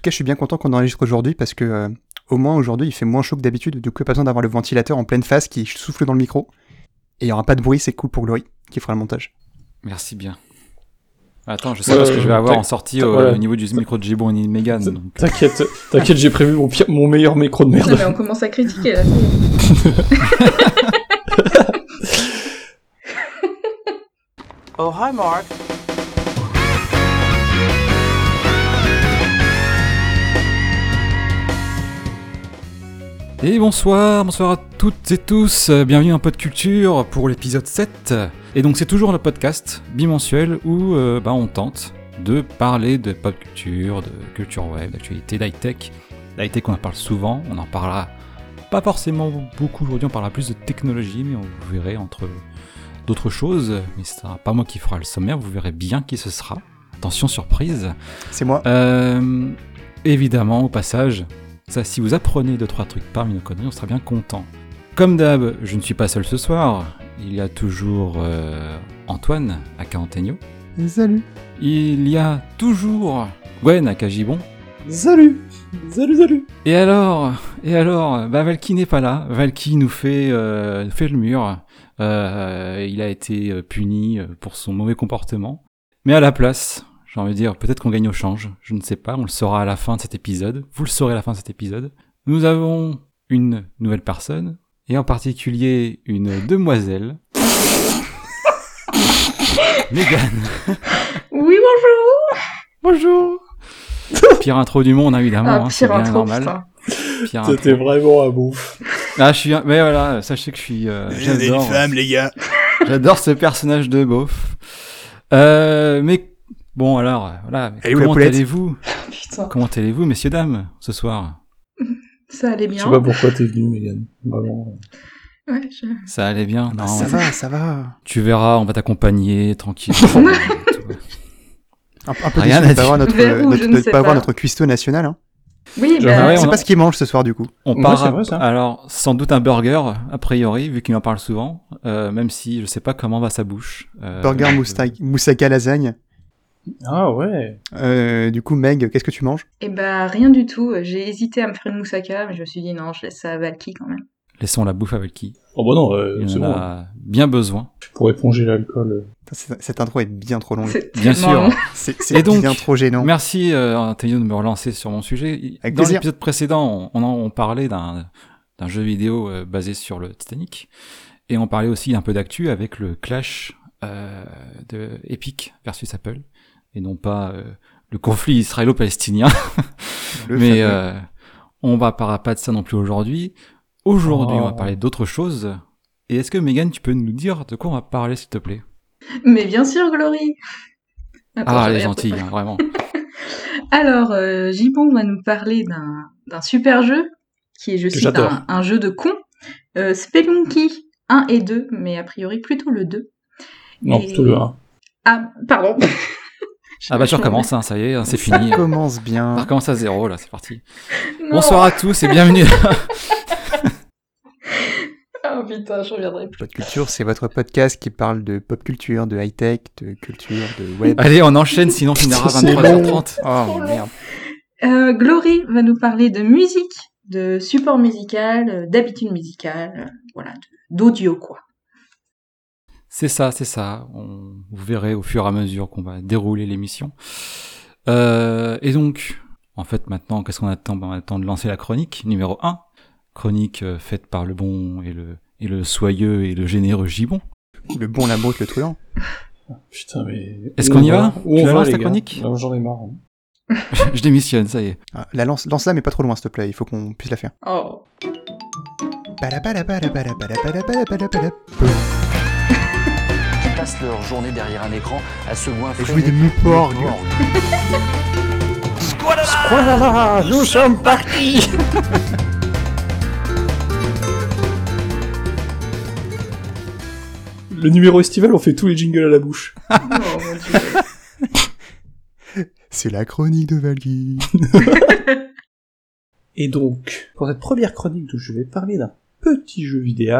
tout cas, je suis bien content qu'on enregistre aujourd'hui parce que euh, au moins aujourd'hui, il fait moins chaud que d'habitude. Du coup, pas besoin d'avoir le ventilateur en pleine face qui souffle dans le micro. Et il y aura pas de bruit, c'est cool pour Glory qui fera le montage. Merci bien. Attends, je sais pas ce que je vais avoir en sortie au, niveau du micro de Gibon et de Megan. T'inquiète, t'inquiète, j'ai prévu mon, mon meilleur micro de merde. mais on commence à critiquer là. oh hi Mark. Et bonsoir, bonsoir à toutes et tous, bienvenue dans Pod Culture pour l'épisode 7. Et donc c'est toujours le podcast bimensuel où euh, bah, on tente de parler de pop culture, de culture web, d'actualité, d'high-tech. L'high-tech on en parle souvent, on en parlera pas forcément beaucoup aujourd'hui, on parlera plus de technologie, mais vous verrez entre d'autres choses, mais ce sera pas moi qui fera le sommaire, vous verrez bien qui ce sera. Attention surprise. C'est moi. Euh, évidemment, au passage, ça, si vous apprenez deux trois trucs parmi nos conneries, on sera bien content. Comme d'hab, je ne suis pas seul ce soir. Il y a toujours euh, Antoine à Carantegno. Salut. Il y a toujours Gwen à Cagibon. Salut. Salut, salut. Et alors, et alors, bah Valky n'est pas là. Valky nous fait, euh, fait le mur. Euh, il a été puni pour son mauvais comportement. Mais à la place, j'ai envie de dire, peut-être qu'on gagne au change, je ne sais pas, on le saura à la fin de cet épisode, vous le saurez à la fin de cet épisode. Nous avons une nouvelle personne, et en particulier une demoiselle. Megan. Oui, bonjour. Bonjour. Pire intro du monde, évidemment, ah, hein, c'est bien normal. C'était vraiment un bouffe. Ah, je suis, mais voilà, sachez que je suis, euh, j'adore. femmes, les gars. J'adore ce personnage de beauf. Euh, mais Bon alors, euh, voilà. comment allez-vous Comment allez-vous, messieurs dames, ce soir? Ça allait bien. Je sais pas pourquoi t'es venu, Mégane. Vraiment. Ouais, je... Ça allait bien. Non, ça va, ça va. Tu verras, on va t'accompagner tranquille. un, un, peu Rien déçu de pas avoir notre, notre, pas avoir notre cuistot national. Hein. Oui, bah... c'est pas ce qu'il mange ce soir du coup. On parle alors sans doute un burger a priori vu qu'il en parle souvent, euh, même si je sais pas comment va sa bouche. Euh, burger moussaka lasagne. Ah ouais. Euh, du coup, Meg, qu'est-ce que tu manges? Eh bah rien du tout. J'ai hésité à me faire une moussaka, mais je me suis dit non, je laisse ça à Valky quand même. Laissons la bouffe à Valky. Oh bah non, euh, c'est bon. a bien besoin. Pour éponger l'alcool. Cette intro est bien trop longue. Bien sûr. C'est bien trop gênant. Merci euh, Antonio de me relancer sur mon sujet. Dans l'épisode précédent, on, on, parlait d'un jeu vidéo euh, basé sur le Titanic. Et on parlait aussi un peu d'actu avec le clash euh, de Epic versus Apple et non pas euh, le conflit israélo-palestinien. Mais euh, on va parler pas de ça non plus aujourd'hui. Aujourd'hui, on va oh. parler d'autre chose. Et est-ce que Megan, tu peux nous dire de quoi on va parler, s'il te plaît? Mais bien sûr, Glory. ah, elle est gentille, hein, vraiment. Alors, euh, va nous parler d'un super jeu qui est, je cite, un, jeu de con. Euh, Spelunky 1 et 2, mais a priori plutôt le 2. Non, plutôt le 1. Ah, pardon. Ah bah tu recommences, hein, ça y est, hein, c'est fini. Ça commence bien. Ça recommence à zéro, là, c'est parti. Bonsoir à tous et bienvenue. oh putain, je reviendrai plus. Pop Culture, c'est votre podcast qui parle de pop culture, de high-tech, de culture, de web. Allez, on enchaîne, sinon on finira à 23h30. Oh merde. Euh, Glory va nous parler de musique, de support musical, d'habitude musicale, voilà, d'audio quoi. C'est ça, c'est ça. On, vous verrez au fur et à mesure qu'on va dérouler l'émission. Euh, et donc, en fait, maintenant, qu'est-ce qu'on attend? Ben, On attend de lancer la chronique numéro 1. Chronique euh, faite par le bon et le, et le soyeux et le généreux Gibon. Le bon, la brute, le truand. Putain, mais... Est-ce qu'on y va Tu la lances la chronique? J'en ai marre. Je démissionne, ça y est. Ah, la lance, lance la mais pas trop loin, s'il te plaît. Il faut qu'on puisse la faire. Oh passent leur journée derrière un écran à se goinfrer. Jouer de Muporg. Squalala Nous sommes partis Le numéro estival, on fait tous les jingles à la bouche. C'est la chronique de Valky. Et donc, pour cette première chronique, je vais parler d'un petit jeu vidéo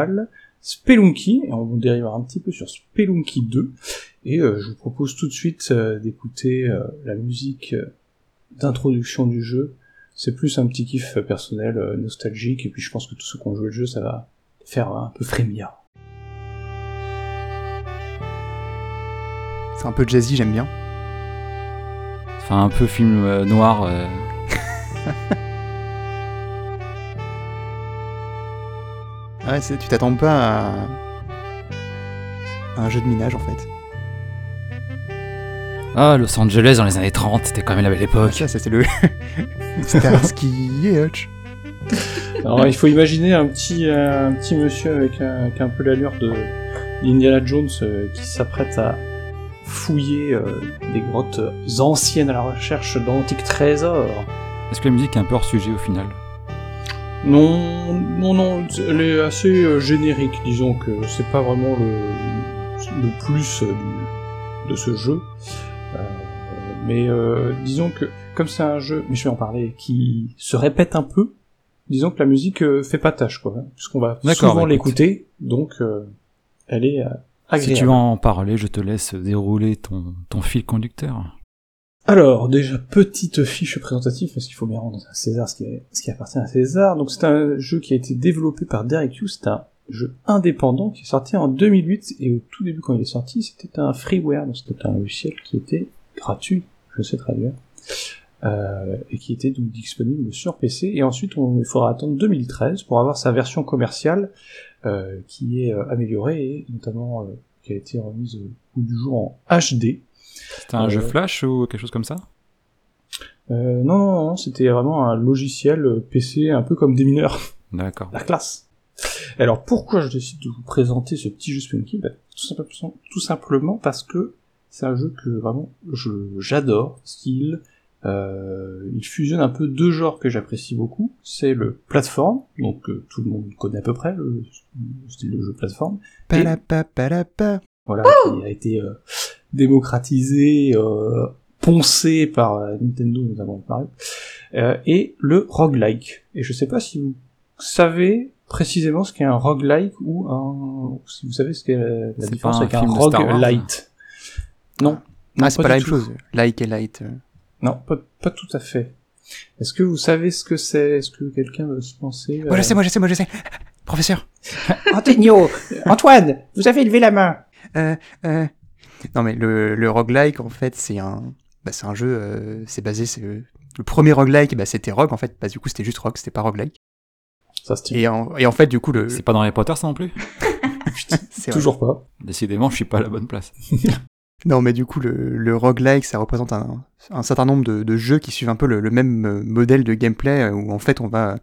Spelunky, et on dérivera un petit peu sur Spelunky 2, et euh, je vous propose tout de suite euh, d'écouter euh, la musique d'introduction du jeu. C'est plus un petit kiff personnel, nostalgique, et puis je pense que tous ceux qui ont joué le jeu, ça va faire un peu frémir. C'est un peu jazzy, j'aime bien. Enfin, un peu film noir. Ouais, tu t'attends pas à... un jeu de minage en fait. Ah, Los Angeles dans les années 30, c'était quand même la belle époque. ça, c'était le. Et Hutch. Alors, il faut imaginer un petit, euh, un petit monsieur avec un, peu l'allure de Indiana Jones euh, qui s'apprête à fouiller euh, des grottes anciennes à la recherche d'antiques trésors. Est-ce que la musique est un peu hors sujet au final non, non, non, elle est assez euh, générique, disons que c'est pas vraiment le, le plus euh, de ce jeu. Euh, mais disons que, comme c'est un jeu, mais je vais en parler, qui se répète un peu, disons que la musique fait pas tâche, quoi, hein, puisqu'on va souvent l'écouter, donc elle est agréable. Si tu veux en parler, je te laisse dérouler ton, ton fil conducteur. Alors, déjà, petite fiche présentative, parce qu'il faut bien rendre à César ce qui, appartient à César. Donc c'est un jeu qui a été développé par Derek Hughes, c'est un jeu indépendant qui est sorti en 2008, et au tout début quand il est sorti, c'était un freeware, donc c'était un logiciel qui était gratuit, je sais traduire, euh, et qui était donc disponible sur PC, et ensuite il faudra attendre 2013 pour avoir sa version commerciale, euh, qui est euh, améliorée, et notamment euh, qui a été remise au bout du jour en HD, c'était un jeu euh, Flash ou quelque chose comme ça? Euh, non, non, non, c'était vraiment un logiciel euh, PC un peu comme des mineurs. D'accord. La classe. Alors pourquoi je décide de vous présenter ce petit jeu Spunky bah, tout, simplement, tout simplement parce que c'est un jeu que vraiment j'adore, qu'il euh, il fusionne un peu deux genres que j'apprécie beaucoup. C'est le plateforme, donc tout le monde connaît à peu près le style de jeu plateforme. Voilà, qui a été euh, démocratisé, euh, poncé par euh, Nintendo notamment euh, et le roguelike. Et je sais pas si vous savez précisément ce qu'est un roguelike ou un si vous savez ce qu'est la, différence avec un roguelite. Non. Ah, c'est pas, la même chose. Like et light. Non, pas, pas tout à fait. Est-ce que vous savez ce que c'est? Est-ce que quelqu'un veut se penser Moi je sais, moi je sais, moi je sais. Professeur. Antonio, Antoine, vous avez levé la main. Euh, euh, non mais le, le roguelike en fait c'est un, bah, c'est un jeu, euh, c'est basé, c'est le premier roguelike, bah, c'était rogue en fait, bah, du coup c'était juste rogue, c'était pas roguelike. Ça et en, et en fait du coup le. C'est pas dans Harry Potter ça non plus? Toujours pas. Décidément je suis pas à la bonne place. non mais du coup le, le roguelike ça représente un, un certain nombre de, de, jeux qui suivent un peu le, le, même modèle de gameplay où en fait on va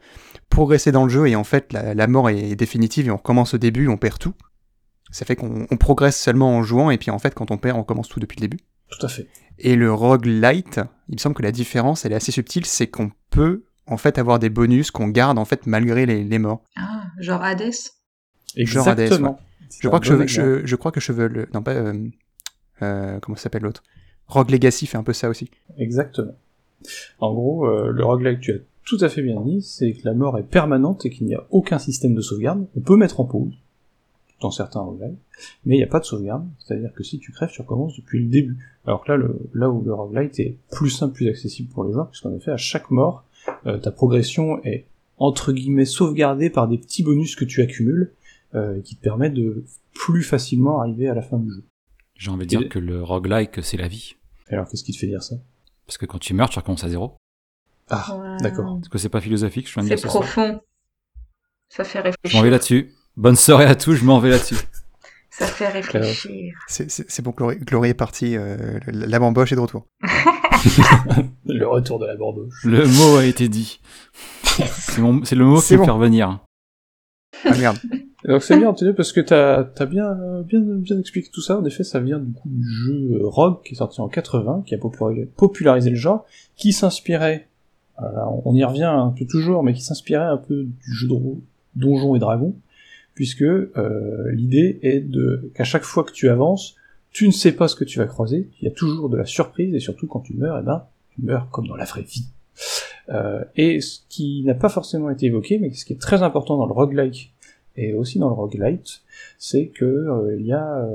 progresser dans le jeu et en fait la, la mort est définitive et on recommence au début, on perd tout. Ça fait qu'on progresse seulement en jouant, et puis en fait, quand on perd, on commence tout depuis le début. Tout à fait. Et le roguelite, il me semble que la différence, elle est assez subtile, c'est qu'on peut en fait avoir des bonus qu'on garde en fait malgré les, les morts. Ah, genre Hades? Genre Hades, je, crois que je, je, je, crois que Chevel... Non, pas... Euh, euh, comment s'appelle l'autre? Rogue Legacy fait un peu ça aussi. Exactement. En gros, euh, le roguelite, tu as tout à fait bien dit, c'est que la mort est permanente et qu'il n'y a aucun système de sauvegarde. On peut mettre en pause, dans certains roguelites, mais il n'y a pas de sauvegarde, c'est-à-dire que si tu crèves, tu recommences depuis le début. Alors que là, le, là où le roguelite est plus simple, plus accessible pour les joueurs, puisqu'en effet, à chaque mort, euh, ta progression est entre guillemets sauvegardée par des petits bonus que tu accumules, euh, qui te permettent de plus facilement arriver à la fin du jeu. J'ai envie de dire que le roguelike, c'est la vie. Alors, qu'est-ce qui te fait dire ça? Parce que quand tu meurs, tu recommences à zéro. Ah, d'accord. Parce que c'est pas philosophique, je C'est profond. Ça fait réfléchir. Je m'en vais là-dessus. Bonne soirée à tous, je m'en vais là-dessus. Ça fait réfléchir. C'est bon, Glory, est parti, euh, la bamboche est de retour. le retour de la bamboche. Le mot a été dit. C'est le mot qui me fait revenir. Ah merde. Donc c'est bien, parce que t'as as bien, bien, bien expliqué tout ça. En effet, ça vient du coup du jeu Rogue qui est sorti en 80, qui a popularisé le genre, qui s'inspirait, on y revient un peu toujours, mais qui s'inspirait un peu du jeu de Donjons et Dragons, puisque euh, l'idée est de qu'à chaque fois que tu avances, tu ne sais pas ce que tu vas croiser, il y a toujours de la surprise, et surtout quand tu meurs, eh ben, tu meurs comme dans la vraie vie. Euh, et ce qui n'a pas forcément été évoqué, mais ce qui est très important dans le roguelike et aussi dans le roguelite, c'est que euh, il y a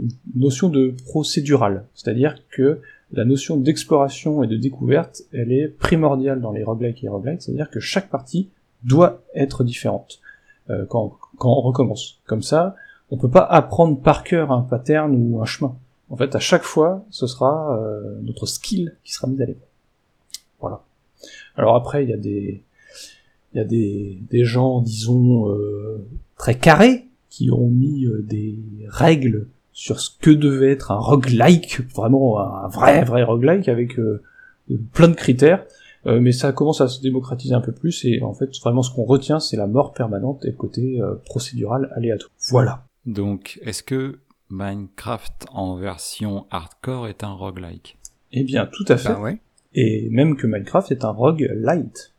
une notion de procédural, c'est-à-dire que la notion d'exploration et de découverte, elle est primordiale dans les roguelikes et roguelites, c'est-à-dire que chaque partie doit être différente euh, quand, on recommence. Comme ça, on peut pas apprendre par cœur un pattern ou un chemin. En fait, à chaque fois, ce sera euh, notre skill qui sera mis à l'épreuve. Voilà. Alors après, il y a des, il y a des, des gens, disons, euh, très carrés, qui ont mis des règles sur ce que devait être un roguelike, vraiment un vrai, vrai roguelike, avec plein de critères, mais ça commence à se démocratiser un peu plus, et en fait, vraiment, ce qu'on retient, c'est la mort permanente et le côté procédural aléatoire. Voilà. Donc, est-ce que Minecraft en version hardcore est un roguelike? Eh bien, tout à fait. Bah ouais. Et même que Minecraft est un roguelite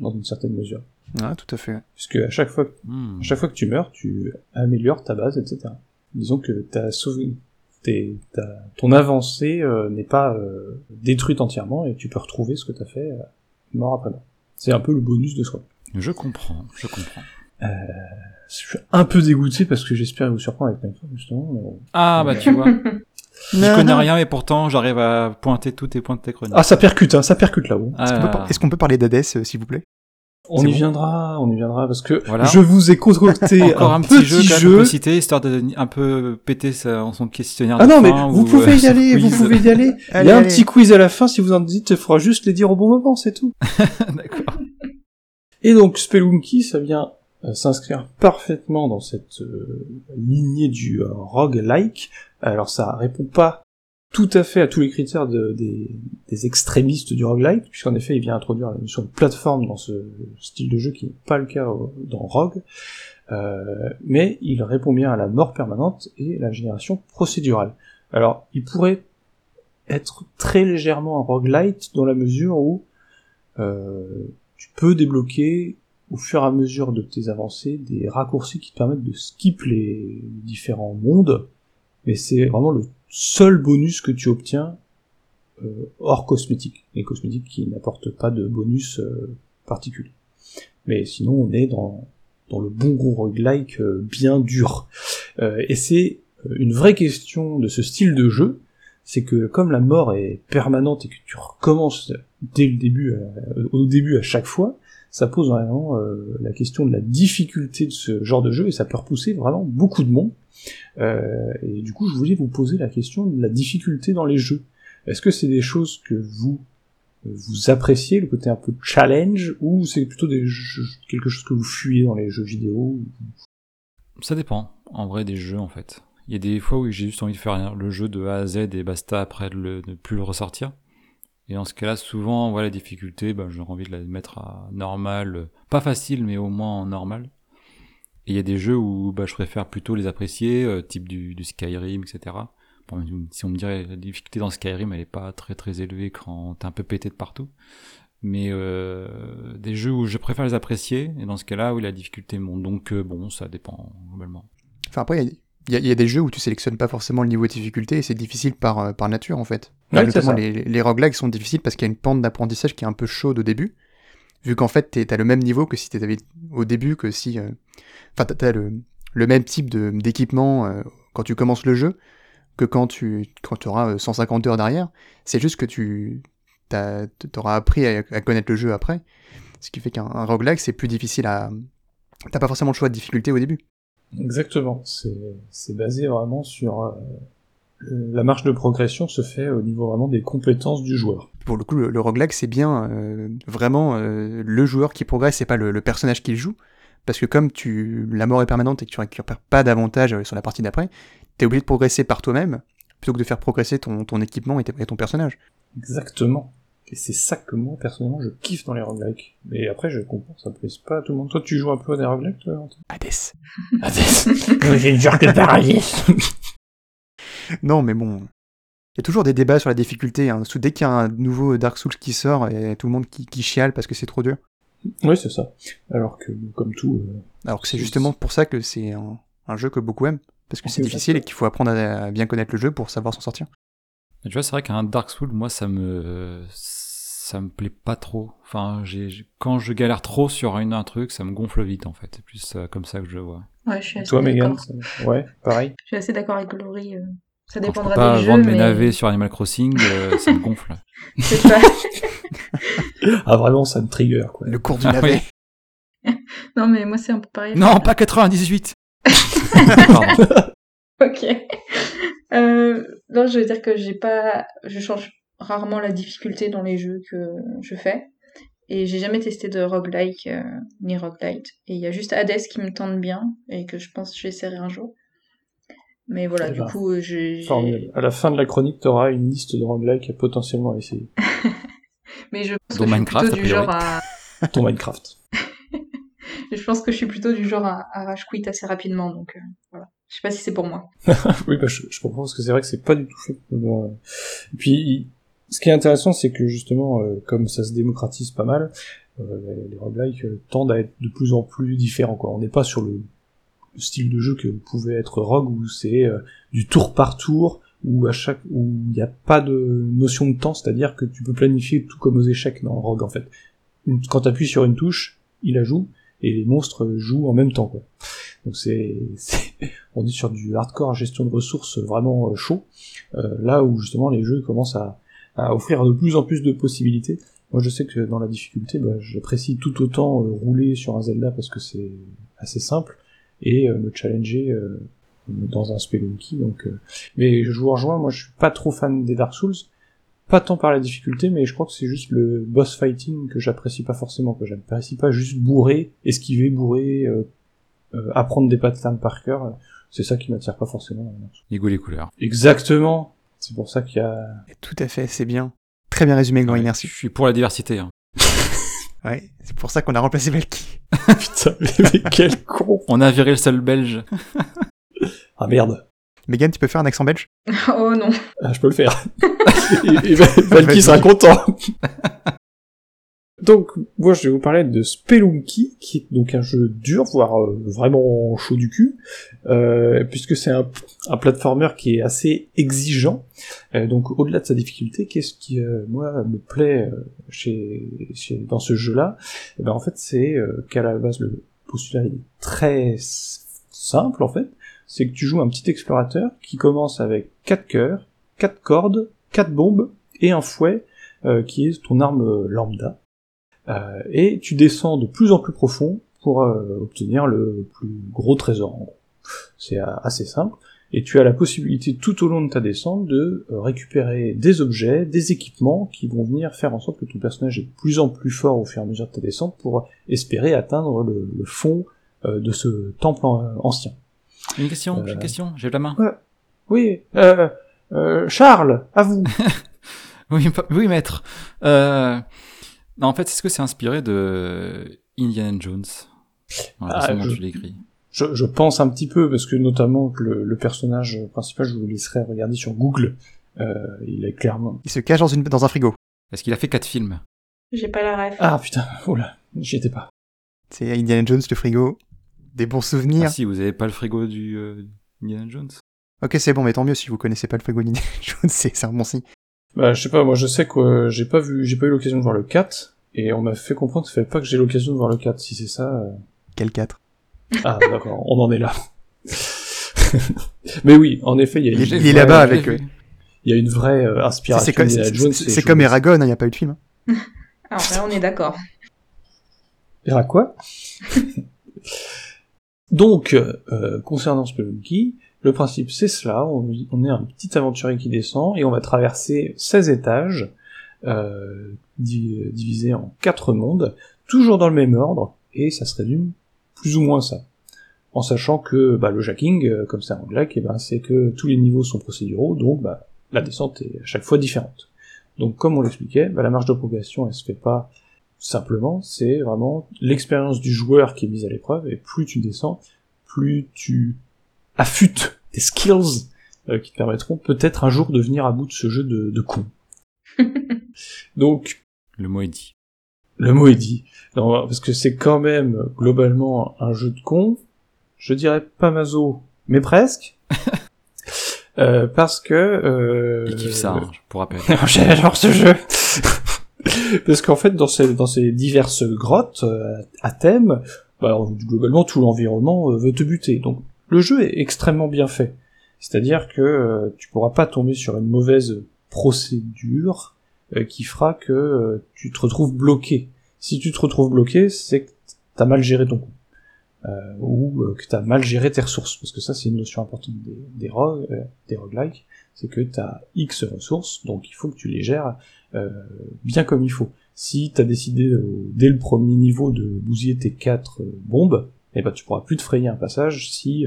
dans une certaine mesure. Ah, tout à fait. Puisque à chaque fois, Hmm. à chaque fois que tu meurs, tu améliores ta base, etc. Disons que ta ta- ton avancée euh, n'est pas euh, détruite entièrement et tu peux retrouver ce que tu as fait euh, mort après mort. C'est un peu le bonus de soi. Je comprends, je comprends. Je suis un peu dégoûté parce que j'espère vous surprendre avec Minecraft justement. mais. Ah, bah tu vois. Je connais rien, mais pourtant j'arrive à pointer tous tes points de tes chroniques. Ah, ça percute, hein, ça percute là-haut. Est-ce qu'on peut, Ah. par- est-ce qu'on peut parler d'Hades, euh, s'il vous plaît? On y bon. viendra, on y viendra parce que Voilà. je vous ai concocté Encore un, petit, petit jeu, jeu. citer, histoire de un peu péter son questionnaire Ah de non, mais fin vous ou, pouvez euh, y aller, vous pouvez y aller. Il y a un allez. petit quiz à la fin, si vous en dites, il faudra juste les dire au bon moment, c'est tout. D'accord. Et donc, Spelunky, ça vient euh, s'inscrire parfaitement dans cette euh, lignée du euh, roguelike. Alors, ça répond pas tout à fait à tous les critères de- des, extrémistes du roguelike, puisqu'en effet, il vient introduire la notion de plateforme dans ce style de jeu qui n'est pas le cas dans Rogue. Euh, mais il répond bien à la mort permanente et la génération procédurale. Alors, il pourrait être très légèrement un roguelite dans la mesure où euh, tu peux débloquer au fur et à mesure de tes avancées des raccourcis qui te permettent de skip les différents mondes, mais c'est vraiment le seul bonus que tu obtiens euh, hors cosmétique, les cosmétiques qui n'apportent pas de bonus euh, particulier. Mais sinon, on est dans, dans le bon gros roguelike euh, bien dur. Et c'est une vraie question de ce style de jeu, c'est que comme la mort est permanente et que tu recommences dès le début, au début à chaque fois, ça pose vraiment euh, la question de la difficulté de ce genre de jeu et ça peut repousser vraiment beaucoup de monde. Euh, et du coup, je voulais vous poser la question de la difficulté dans les jeux. Est-ce que c'est des choses que vous vous appréciez, le côté un peu challenge, ou c'est plutôt des quelque chose que vous fuyez dans les jeux vidéo Ça dépend, en vrai, des jeux, en fait. Il y a des fois où j'ai juste envie de faire le jeu de A à Z et basta après de ne plus le ressortir. Et dans ce cas-là, souvent, voilà, la difficulté, ben, j'ai envie de la mettre à normal, pas facile, mais au moins normal. Et il y a des jeux où bah, je préfère plutôt les apprécier, euh, type du, Skyrim, etc. Si on me dirait la difficulté dans Skyrim, elle est pas très très élevée quand t'es un peu pété de partout. Mais euh, des jeux où je préfère les apprécier, et dans ce cas-là, où la difficulté monte. Donc euh, bon, ça dépend globalement. Enfin, après, il y a- il y, a- il y a des jeux où tu sélectionnes pas forcément le niveau de difficulté et c'est difficile par, euh, par nature en fait. Ouais, notamment les, les roguelikes sont difficiles parce qu'il y a une pente d'apprentissage qui est un peu chaude au début. Vu qu'en fait, t'as le même niveau que si t'avais au début que si. euh, Enfin, t'as- t'as le, le même type d'équipement euh, quand tu commences le jeu que quand tu quand auras euh, 150 heures derrière. C'est juste que tu t'auras appris à, à connaître le jeu après. Ce qui fait qu'un un roguelike, c'est plus difficile à. T'as pas forcément le choix de difficulté au début. Exactement. C'est basé vraiment sur euh, la marche de progression se fait au niveau vraiment des compétences du joueur. pour le coup, le, le roguelike, c'est bien euh, vraiment euh, le joueur qui progresse, c'est pas le, le personnage qui le joue. Parce que comme tu, la mort est permanente et que tu récupères pas d'avantage euh, sur la partie d'après, t'es obligé de progresser par toi-même, plutôt que de faire progresser ton, ton équipement et, et ton personnage. Exactement. Et c'est ça que moi, personnellement, je kiffe dans les roguelikes. Mais après, je comprends, ça plaise pas à tout le monde. Toi, tu joues un peu à des roguelikes, toi, Valentin Hades. J'ai une genre de paradis. Non, mais bon. Il y a toujours des débats sur la difficulté. Hein. Dès qu'il y a un nouveau Dark Souls qui sort, et tout le monde qui, qui chiale parce que c'est trop dur. oui, c'est ça. Alors que, comme tout, euh, Alors que c'est justement pour ça que c'est un, un jeu que beaucoup aiment. Parce que c'est difficile et qu'il faut apprendre à bien connaître le jeu pour savoir s'en sortir. Tu vois, c'est vrai qu'un Dark Souls, moi, ça me, ça me plaît pas trop. Enfin, j'ai, quand je galère trop sur une, un truc, ça me gonfle vite, en fait. C'est plus euh, comme ça que je le vois. Ouais, je suis assez toi, Megan, ouais, pareil. Je suis assez d'accord avec Glory. euh. Ça dépendra Quand je des pas vendre jeux, mes mais... navets sur Animal Crossing, euh, ça me gonfle. C'est ça. Ah vraiment, ça me trigger quoi. Le cours du Ah navet. non, mais moi, c'est un peu pareil. Non, pas 98 Pardon. Ok. Euh, non, je veux dire que j'ai pas, je change rarement la difficulté dans les jeux que je fais. Et j'ai jamais testé de roguelike euh, ni roguelite. Et il y a juste Hades qui me tente bien et que je pense que j'essaierai un jour. Mais voilà, Eh du ben, coup, j'ai. Formidable. À la fin de la chronique, t'auras une liste de roguelike à potentiellement essayer. Mais je pense Dont que je suis Minecraft, plutôt a du genre à. Ton Minecraft. Je pense que je suis plutôt du genre à, à rage quit assez rapidement, donc euh, voilà. Je sais pas si c'est pour moi. oui, bah, je, comprends parce que c'est vrai que c'est pas du tout fait Et puis, ce qui est intéressant, c'est que justement, euh, comme ça se démocratise pas mal, euh, les, roguelikes euh, tendent à être de plus en plus différents. Quoi. On n'est pas sur le, le style de jeu que pouvait être Rogue où c'est du tour par tour, où à chaque où il n'y a pas de notion de temps, c'est-à-dire que tu peux planifier tout comme aux échecs dans Rogue en fait. Quand tu appuies sur une touche, il la joue et les monstres jouent en même temps quoi. Donc c'est on est sur du hardcore gestion de ressources vraiment euh, chaud, euh, là où justement les jeux commencent à, offrir de plus en plus de possibilités. Moi je sais que dans la difficulté, bah, j'apprécie tout autant euh, rouler sur un Zelda parce que c'est assez simple et me challenger dans un Spelunky. Donc, mais je vous rejoins, moi je suis pas trop fan des Dark Souls, pas tant par la difficulté, mais je crois que c'est juste le boss fighting que j'apprécie pas forcément, que j'apprécie pas juste bourrer, esquiver, bourrer, apprendre des patterns par cœur. C'est ça qui m'attire pas forcément. Les goûts, les couleurs. Exactement. C'est pour ça qu'il y a. Tout à fait, c'est bien. Très bien résumé, Glory, Ouais, merci. Je suis pour la diversité. hein. Ouais, c'est pour ça qu'on a remplacé Valky. Putain, mais, mais quel con. On a viré le seul belge. Ah merde. Megan, tu peux faire un accent belge? Oh non. Ah, je peux le faire. et, et Valky Vas-y. sera content. Donc, moi, je vais vous parler de Spelunky, qui est donc un jeu dur, voire euh, vraiment chaud du cul, euh, puisque c'est un, platformer qui est assez exigeant. Euh, donc, au-delà de sa difficulté, qu'est-ce qui, moi, me plaît chez, dans ce jeu-là? Eh ben, En fait, c'est qu'à la base, le postulat est très simple, en fait. C'est que tu joues un petit explorateur qui commence avec quatre cœurs, quatre cordes, quatre bombes et un fouet qui est ton arme lambda. Euh, et tu descends de plus en plus profond pour euh, obtenir le plus gros trésor. en gros. C'est euh, assez simple. Et tu as la possibilité tout au long de ta descente de récupérer des objets, des équipements qui vont venir faire en sorte que ton personnage est de plus en plus fort au fur et à mesure de ta descente pour espérer atteindre le, le fond de ce temple en- ancien. Une question, j'ai une question, j'ai la main. Oui, euh, Charles, à vous. Oui, maître. Non, en fait, est-ce que c'est inspiré de Indiana Jones? Ah, je- tu l'écris. Je, je pense un petit peu, parce que notamment que le, le personnage principal, je vous laisserai regarder sur Google, euh, il est clairement... Il se cache dans, une, dans un frigo. Est-ce qu'il a fait quatre films? J'ai pas la ref. Ah putain, oula, j'y étais pas. C'est Indiana Jones, le frigo. Des bons souvenirs. Ah si, vous avez pas le frigo du euh, Indiana Jones? Ok, c'est bon, mais tant mieux si vous connaissez pas le frigo d'Indiana Jones, c'est c'est un bon signe. Bah je sais pas, moi je sais que euh, j'ai pas vu, j'ai pas eu l'occasion de voir le 4, et on m'a fait comprendre qu'il fallait pas que j'ai l'occasion de voir le 4, si c'est ça... euh, Quel 4 Ah d'accord, on en est là. Mais oui, en effet, il y a une, Il il est vraie- là-bas avec, euh, il y a une vraie euh, C'est inspiration c'est comme, Jones, c'est- c'est Eragon, il n'y a pas eu de film. hein. Alors là, on est d'accord. Era quoi? Donc, euh, concernant Spelunky, le principe c'est cela, on, est un petit aventurier qui descend et on va traverser 16 étages, euh, di- divisés en 4 mondes, toujours dans le même ordre, et ça se résume plus ou moins ça. En sachant que bah, le jacking, euh, comme c'est un roguelike, eh ben, c'est que tous les niveaux sont procéduraux, donc bah, la descente est à chaque fois différente. Donc comme on l'expliquait, bah, la marge de progression elle se fait pas simplement, c'est vraiment l'expérience du joueur qui est mise à l'épreuve, et plus tu descends, plus tu affûtes tes skills euh, qui te permettront peut-être un jour de venir à bout de ce jeu de, de con. Donc, Le mot est dit. le mot est dit. Non, parce que c'est quand même globalement un jeu de con. Je dirais pas maso, mais presque. Euh, parce que... Euh, Il kiffe ça, hein, pour rappel. J'adore ce jeu Parce qu'en fait, dans ces, dans ces diverses grottes euh, à thème, bah, globalement, tout l'environnement euh, veut te buter. Donc, le jeu est extrêmement bien fait. C'est-à-dire que tu pourras pas tomber sur une mauvaise procédure qui fera que tu te retrouves bloqué. Si tu te retrouves bloqué, c'est que t'as mal géré ton coup. Euh, ou euh, que tu as mal géré tes ressources, parce que ça c'est une notion importante des, des, euh, des roguelikes, c'est que tu as X ressources, donc il faut que tu les gères euh, bien comme il faut. Si tu as décidé dès le premier niveau de bousiller tes quatre bombes, eh ben tu pourras plus te frayer un passage si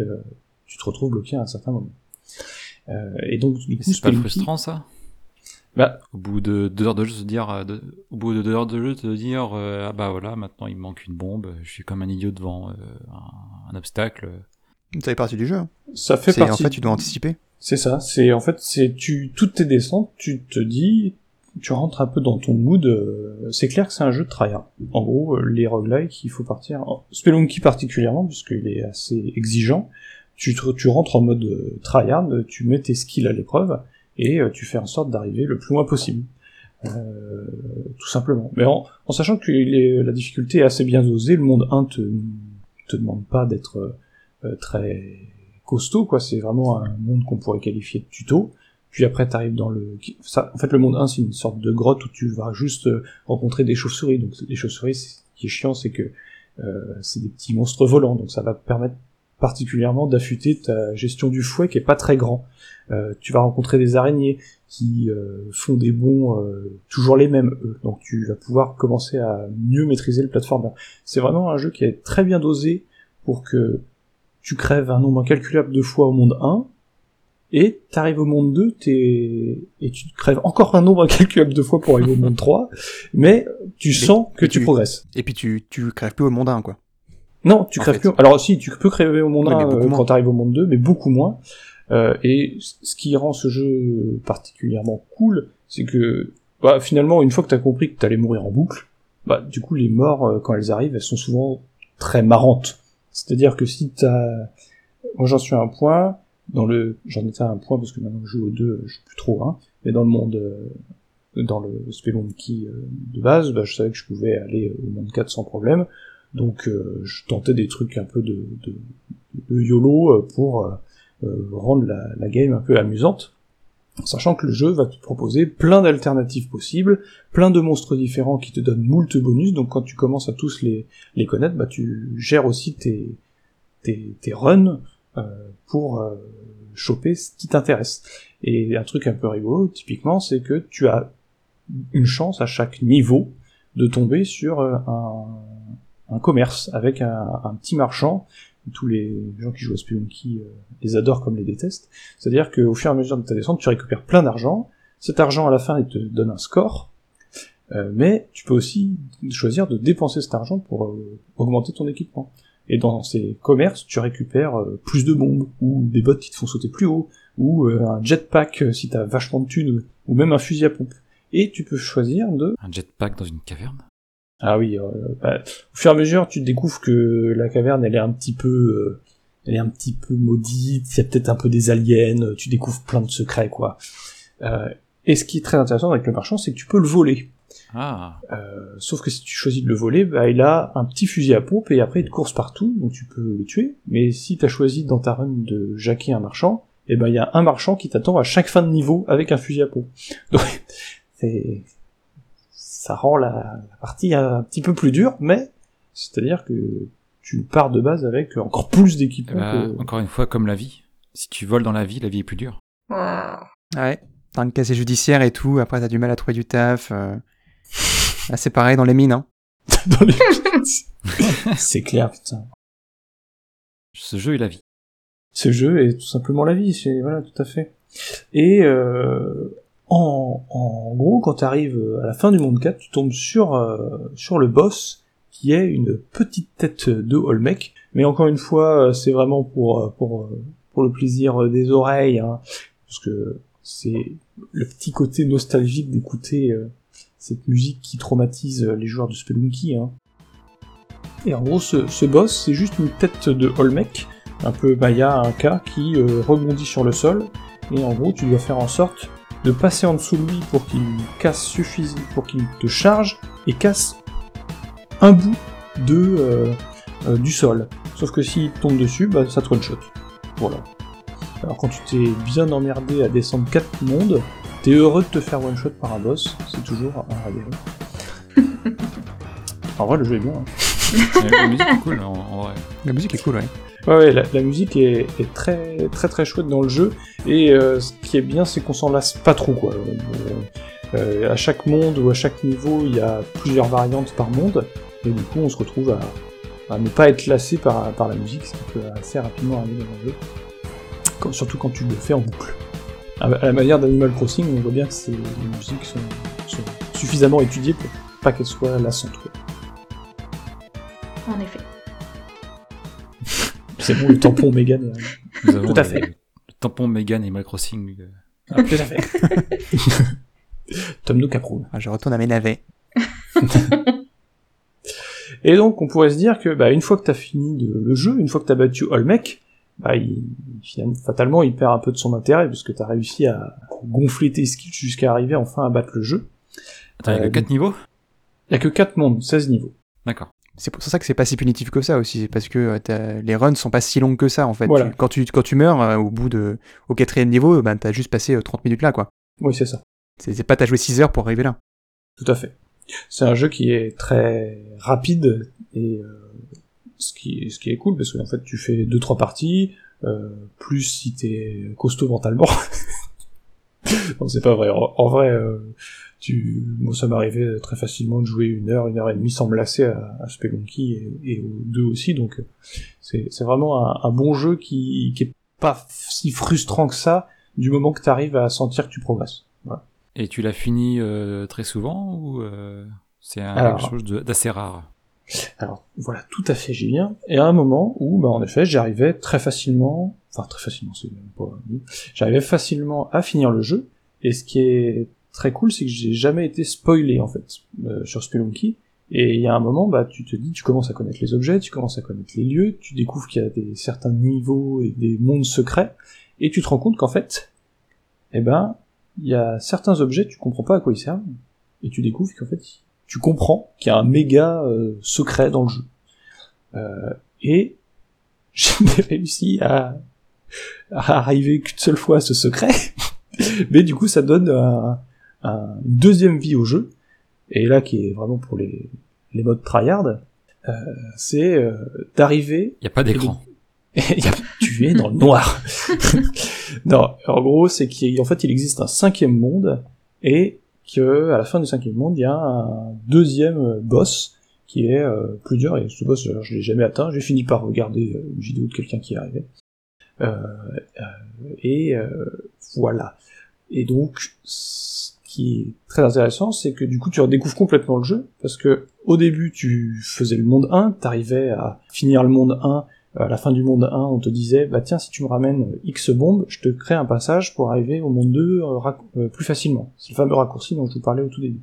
tu te retrouves bloqué à un certain moment. et donc du coup, c'est pas frustrant ça? Bah, au bout de deux heures de jeu, se dire, euh, au bout de deux heures de jeu, te dire, euh, ah bah voilà, maintenant il me manque une bombe, je suis comme un idiot devant euh, un, obstacle. Ça fait partie du jeu. Hein. Ça fait partie. En fait, tu dois anticiper. C'est ça. C'est en fait, c'est tu toutes tes descentes, tu te dis, tu rentres un peu dans ton mood. c'est clair que c'est un jeu de tryhard. En gros, les roguelikes, il faut partir. Spelunky particulièrement, puisqu'il est assez exigeant. Tu, tu rentres en mode tryhard, tu mets tes skills à l'épreuve et euh, tu fais en sorte d'arriver le plus loin possible. Euh, tout simplement. Mais en, sachant que la difficulté est assez bien dosée, le monde 1 te, te demande pas d'être euh, très costaud, quoi. C'est vraiment un monde qu'on pourrait qualifier de tuto. Puis après, t'arrives dans le... En fait, le monde 1, c'est une sorte de grotte où tu vas juste rencontrer des chauves-souris. Donc, les chauves-souris, ce qui est chiant, c'est que euh, c'est des petits monstres volants. Donc, ça va te permettre particulièrement d'affûter ta gestion du fouet qui est pas très grand. Euh, tu vas rencontrer des araignées qui euh, font des bons euh, toujours les mêmes eux. Donc tu vas pouvoir commencer à mieux maîtriser le platformer. C'est vraiment un jeu qui est très bien dosé pour que tu crèves un nombre incalculable de fois au monde 1 et t'arrives au monde 2 t'es... et tu crèves encore un nombre incalculable de fois pour arriver au monde 3 mais tu sens que tu, progresses. Et puis tu, tu crèves plus au monde 1 quoi. Non, tu crèves plus. Alors si, tu peux crèver au monde 1 euh, quand t'arrives au monde 2, mais beaucoup moins. Euh, et ce qui rend ce jeu particulièrement cool, c'est que bah, finalement, une fois que t'as compris que t'allais mourir en boucle, bah du coup les morts euh, quand elles arrivent, elles sont souvent très marrantes. C'est-à-dire que si t'as, moi j'en suis à un point dans le, j'en étais à un point parce que maintenant je joue au 2, je suis plus trop, hein, mais dans le monde, dans le Spelunky de base, bah, je savais que je pouvais aller au monde 4 sans problème. Donc euh, je tentais des trucs un peu de, de, de YOLO euh, pour euh, rendre la, la, game un peu amusante, sachant que le jeu va te proposer plein d'alternatives possibles, plein de monstres différents qui te donnent moult bonus, donc quand tu commences à tous les, les connaître, bah tu gères aussi tes, tes, tes runs pour choper ce qui t'intéresse. Et un truc un peu rigolo, typiquement, c'est que tu as une chance à chaque niveau de tomber sur un, un commerce avec un, petit marchand. Tous les gens qui jouent à Spelunky euh, les adorent comme les détestent. C'est-à-dire qu'au fur et à mesure de ta descente, tu récupères plein d'argent. Cet argent, à la fin, il te donne un score. Euh, mais tu peux aussi choisir de dépenser cet argent pour euh, augmenter ton équipement. Et dans ces commerces, tu récupères plus de bombes, ou des bottes qui te font sauter plus haut, ou un jetpack si t'as vachement de thunes, ou même un fusil à pompe. Et tu peux choisir de... Un jetpack dans une caverne? Ah oui, euh, bah, au fur et à mesure, tu découvres que la caverne, elle est un petit peu, euh, elle est un petit peu maudite. Il y a peut-être un peu des aliens. Tu découvres plein de secrets, quoi. Euh, et ce qui est très intéressant avec le marchand, c'est que tu peux le voler. Ah. sauf que si tu choisis de le voler, bah, il a un petit fusil à pompe et après il te course partout, donc tu peux le tuer. Mais si tu as choisi dans ta run de jacker un marchand, et eh ben il y a un marchand qui t'attend à chaque fin de niveau avec un fusil à pompe. Donc c'est ça rend la, partie un petit peu plus dure, mais c'est-à-dire que tu pars de base avec encore plus d'équipements. Bah, encore une fois, comme la vie. Si tu voles dans la vie, la vie est plus dure. Ouais. T'as un casier judiciaire et tout, après t'as du mal à trouver du taf. Euh... c'est pareil dans les mines, hein. dans les... c'est clair, putain. Ce jeu est la vie. Ce jeu est tout simplement la vie, c'est voilà, tout à fait. Et euh, en, gros, quand tu arrives à la fin du monde 4, tu tombes sur, euh, sur le boss, qui est une petite tête de Olmec. Mais encore une fois, euh, c'est vraiment pour, euh, pour, pour le plaisir des oreilles, hein, parce que c'est le petit côté nostalgique d'écouter cette musique qui traumatise les joueurs de Spelunky. Hein. Et en gros, ce, boss, c'est juste une tête de Olmec, un peu Maya, un cas, qui rebondit sur le sol, et en gros, tu dois faire en sorte de passer en dessous de lui pour qu'il casse suffisant, pour qu'il te charge et casse un bout de euh, euh, du sol. Sauf que s'il tombe dessus, bah, ça te one shot. Voilà. Alors quand tu t'es bien emmerdé à descendre 4 mondes, t'es heureux de te faire one shot par un boss, c'est toujours un régalé. en vrai, le jeu est bien. Hein. la musique est cool, en, vrai. La musique est cool, ouais. Ouais, ouais la, musique est, très très très chouette dans le jeu, et euh, ce qui est bien, c'est qu'on s'en lasse pas trop, quoi. Euh, euh, à chaque monde ou à chaque niveau, il y a plusieurs variantes par monde, et du coup, on se retrouve à, ne pas être lassé par, par la musique, ce qui peut assez rapidement arriver dans le jeu. surtout quand tu le fais en boucle. À, la manière d'Animal Crossing, on voit bien que ces, musiques sont, suffisamment étudiées pour pas qu'elles soient lassantes. En effet. C'est bon, le tampon Megan. Tout à fait. Le, tampon Megan et Animal Crossing. Euh. Ah, tout à fait. Tom Nook approuve. Ah, je retourne à mes navets. Et donc, on pourrait se dire que, bah, une fois que t'as fini le jeu, une fois que t'as battu Olmec, bah, il, finalement, fatalement, il perd un peu de son intérêt, parce que t'as réussi à gonfler tes skills jusqu'à arriver enfin à battre le jeu. Attends, il y a que 4 euh, niveaux? Il y a que 4 mondes, 16 niveaux. D'accord. C'est pour ça que c'est pas si punitif que ça aussi, parce que euh, les runs sont pas si longs que ça en fait. quand, tu, quand tu meurs euh, au bout de au quatrième niveau, bah, t'as juste passé 30 minutes là quoi. Oui, c'est ça. C'est pas t'as joué 6 heures pour arriver là. Tout à fait. C'est un jeu qui est très rapide et euh, ce, qui, ce qui est cool parce qu'en fait tu fais deux trois parties, euh, plus si t'es costaud mentalement. non, c'est pas vrai. En, vrai, euh, tu, moi ça m'arrivait très facilement de jouer une heure, une heure et demie sans me lasser à, à Spelunky et, et aux deux aussi. Donc c'est, c'est vraiment un, un, bon jeu qui, qui est pas si frustrant que ça du moment que tu arrives à sentir que tu progresses. Voilà. Et tu l'as fini euh, très souvent ou c'est quelque chose d'assez rare? Alors voilà, tout à fait Julien. Et à un moment où, bah, en effet, j'arrivais très facilement, enfin très facilement, c'est même pas, j'arrivais facilement à finir le jeu. Et ce qui est très cool, c'est que j'ai jamais été spoilé en fait euh, sur Spelunky. Et il y a un moment, bah, tu te dis, tu commences à connaître les objets, tu commences à connaître les lieux, tu découvres qu'il y a des certains niveaux et des mondes secrets, et tu te rends compte qu'en fait, eh ben, il y a certains objets, tu comprends pas à quoi ils servent, et tu découvres qu'en fait, tu comprends qu'il y a un méga euh, secret dans le jeu. Euh, et j'ai réussi à, à arriver qu'une seule fois à ce secret, mais du coup, ça donne un, un, une deuxième vie au jeu, et là, qui est vraiment pour les, les modes tryhard, euh, c'est euh, d'arriver... Il n'y a pas d'écran. tu es dans le noir. non, en gros, c'est qu'en fait, il existe un cinquième monde et que à la fin du cinquième monde, il y a un deuxième boss qui est euh, plus dur. Et ce boss, je l'ai jamais atteint. J'ai fini par regarder euh, une vidéo de quelqu'un qui est arrivé. Euh, et voilà. Et donc, ce qui est très intéressant, c'est que du coup, tu redécouvres complètement le jeu parce que au début, tu faisais le monde 1, t'arrivais à finir le monde 1 à la fin du monde 1, on te disait, bah tiens, si tu me ramènes X bombes, je te crée un passage pour arriver au monde 2 euh, euh, plus facilement. C'est le fameux raccourci dont je vous parlais au tout début.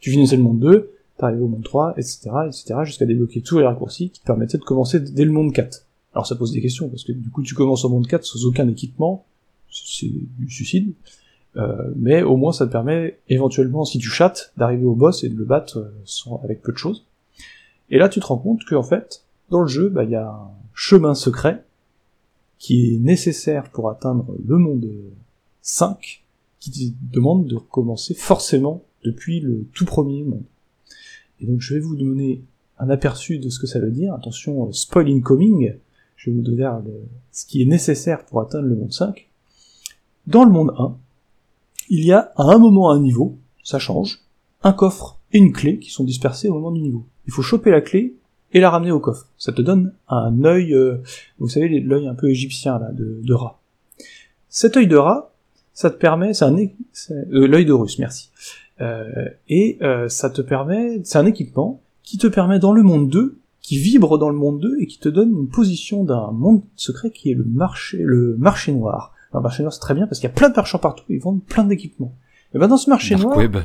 Tu finissais le monde 2, t'arrivais au monde 3, etc., etc., jusqu'à débloquer tous les raccourcis qui te permettaient de commencer dès le monde 4. Alors ça pose des questions, parce que du coup tu commences au monde 4 sans aucun équipement, c'est du suicide, euh, mais au moins ça te permet éventuellement, si tu chattes, d'arriver au boss et de le battre euh, avec peu de choses. Et là tu te rends compte que en fait, dans le jeu, bah il y a chemin secret qui est nécessaire pour atteindre le monde 5, qui demande de recommencer forcément depuis le tout premier monde. Et donc je vais vous donner un aperçu de ce que ça veut dire. Attention, spoil incoming. Je vais vous donner ce qui est nécessaire pour atteindre le monde 5. Dans le monde 1, il y a à un moment un niveau, ça change, un coffre et une clé qui sont dispersés au moment du niveau. Il faut choper la clé et la ramener au coffre. Ça te donne un œil, euh, vous savez, l'œil un peu égyptien là, de, de, rat. Cet œil de rat, ça te permet, c'est un euh, l'œil de russe, merci. Euh, et euh, ça te permet, c'est un équipement qui te permet dans le monde 2, qui vibre dans le monde 2 et qui te donne une position d'un monde secret qui est le marché, le marché noir. le marché noir c'est très bien parce qu'il y a plein de marchands partout, ils vendent plein d'équipements. Et ben dans ce marché noir, web.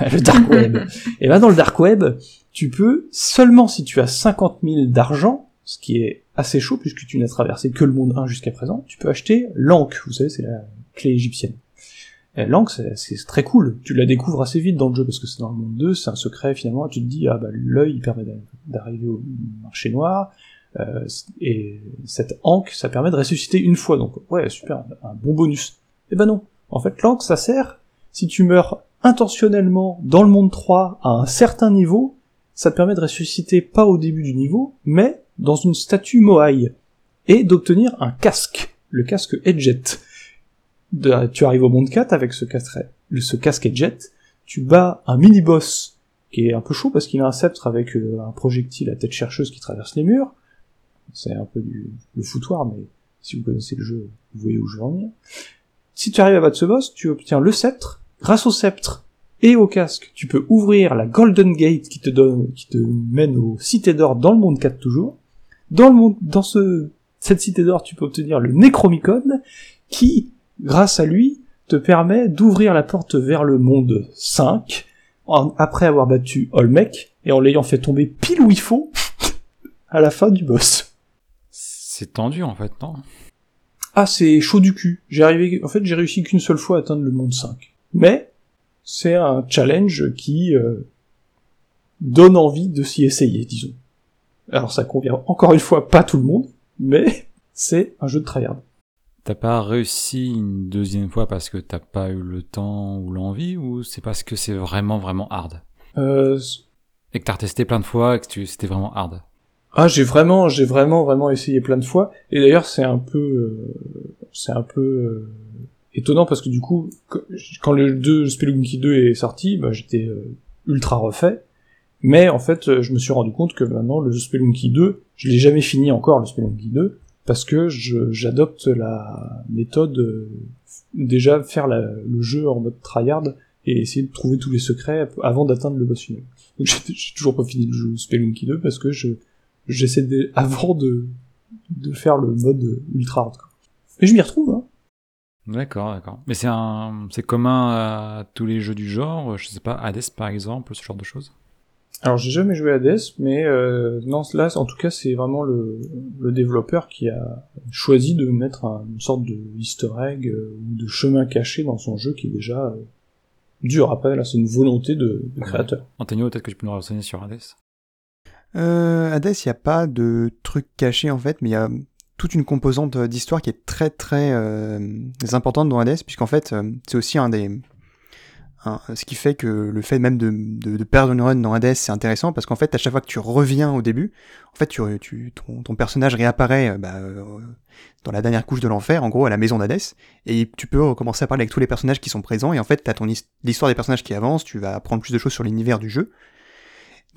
le dark web. et ben dans le dark web, tu peux, seulement si tu as 50 000 d'argent, ce qui est assez chaud puisque tu n'as traversé que le monde 1 jusqu'à présent, tu peux acheter l'Ankh, vous savez, c'est la clé égyptienne. L'Ankh, c'est très cool, tu la découvres assez vite dans le jeu parce que c'est dans le monde 2, c'est un secret finalement, tu te dis, ah bah l'œil permet d'arriver au marché noir, Euh, et cette ankh, ça permet de ressusciter une fois, donc ouais, super, un bon bonus. Eh ben non, en fait, l'ankh, ça sert, si tu meurs intentionnellement dans le monde 3 à un certain niveau, ça permet de ressusciter pas au début du niveau, mais dans une statue Moai, et d'obtenir un casque, le casque Edget. tu arrives au monde 4 avec ce casque, ce tu bats un mini-boss qui est un peu chaud parce qu'il a un sceptre avec euh, un projectile à tête chercheuse qui traverse les murs. C'est un peu du, le foutoir, mais si vous connaissez le jeu, vous voyez où je veux en venir. Si tu arrives à battre ce boss, tu obtiens le sceptre. Grâce au sceptre et au casque, tu peux ouvrir la Golden Gate qui te donne, qui te mène aux cités d'or dans le monde 4 toujours. Dans le monde, dans ce, cette cité d'or, tu peux obtenir le Necromicon qui, grâce à lui, te permet d'ouvrir la porte vers le monde 5 après avoir battu Olmec et en l'ayant fait tomber pile où il faut à la fin du boss. C'est tendu en fait, non? Ah, c'est chaud du cul. J'ai arrivé, en fait, j'ai réussi qu'une seule fois à atteindre le monde 5. Mais c'est un challenge qui euh, donne envie de s'y essayer, disons. Alors ça convient encore une fois pas tout le monde, mais c'est un jeu de tryhard. T'as pas réussi une deuxième fois parce que t'as pas eu le temps ou l'envie, ou c'est parce que c'est vraiment vraiment hard? Euh... Et que t'as retesté plein de fois et que c'était vraiment hard? Ah, j'ai vraiment, j'ai vraiment, vraiment essayé plein de fois. Et d'ailleurs, c'est un peu, euh, c'est un peu euh, étonnant parce que du coup, quand le 2, Spelunky 2 est sorti, bah, j'étais euh, ultra refait. Mais en fait, je me suis rendu compte que maintenant, le Spelunky 2, je l'ai jamais fini encore, le Spelunky 2, parce que j'adopte la méthode euh, déjà faire le jeu en mode tryhard et essayer de trouver tous les secrets avant d'atteindre le boss final. Donc j'ai toujours pas fini le jeu Spelunky 2 parce que je j'essaie avant de de faire le mode ultra hardcore. Et je m'y retrouve hein. D'accord, d'accord. Mais c'est un c'est commun à tous les jeux du genre, je sais pas Hades par exemple, ce genre de choses? Alors j'ai jamais joué à Hades, mais euh, non, là en tout cas c'est vraiment le, le, développeur qui a choisi de mettre une sorte de easter egg euh, ou de chemin caché dans son jeu qui est déjà euh, dur. Après là c'est une volonté de, de créateur. Antonio, peut-être que tu peux nous renseigner sur Hades? Euh, Hades, il n'y a pas de truc caché en fait, mais il y a toute une composante d'histoire qui est très très euh, importante dans Hades, puisqu'en fait c'est aussi un des ce qui fait que le fait même de, perdre une run dans Hades, c'est intéressant parce qu'en fait, à chaque fois que tu reviens au début, en fait, tu, ton, personnage réapparaît euh, bah, euh, dans la dernière couche de l'enfer, en gros, à la maison d'Hades, et tu peux recommencer à parler avec tous les personnages qui sont présents, et en fait, tu as ton l'histoire des personnages qui avance, tu vas apprendre plus de choses sur l'univers du jeu.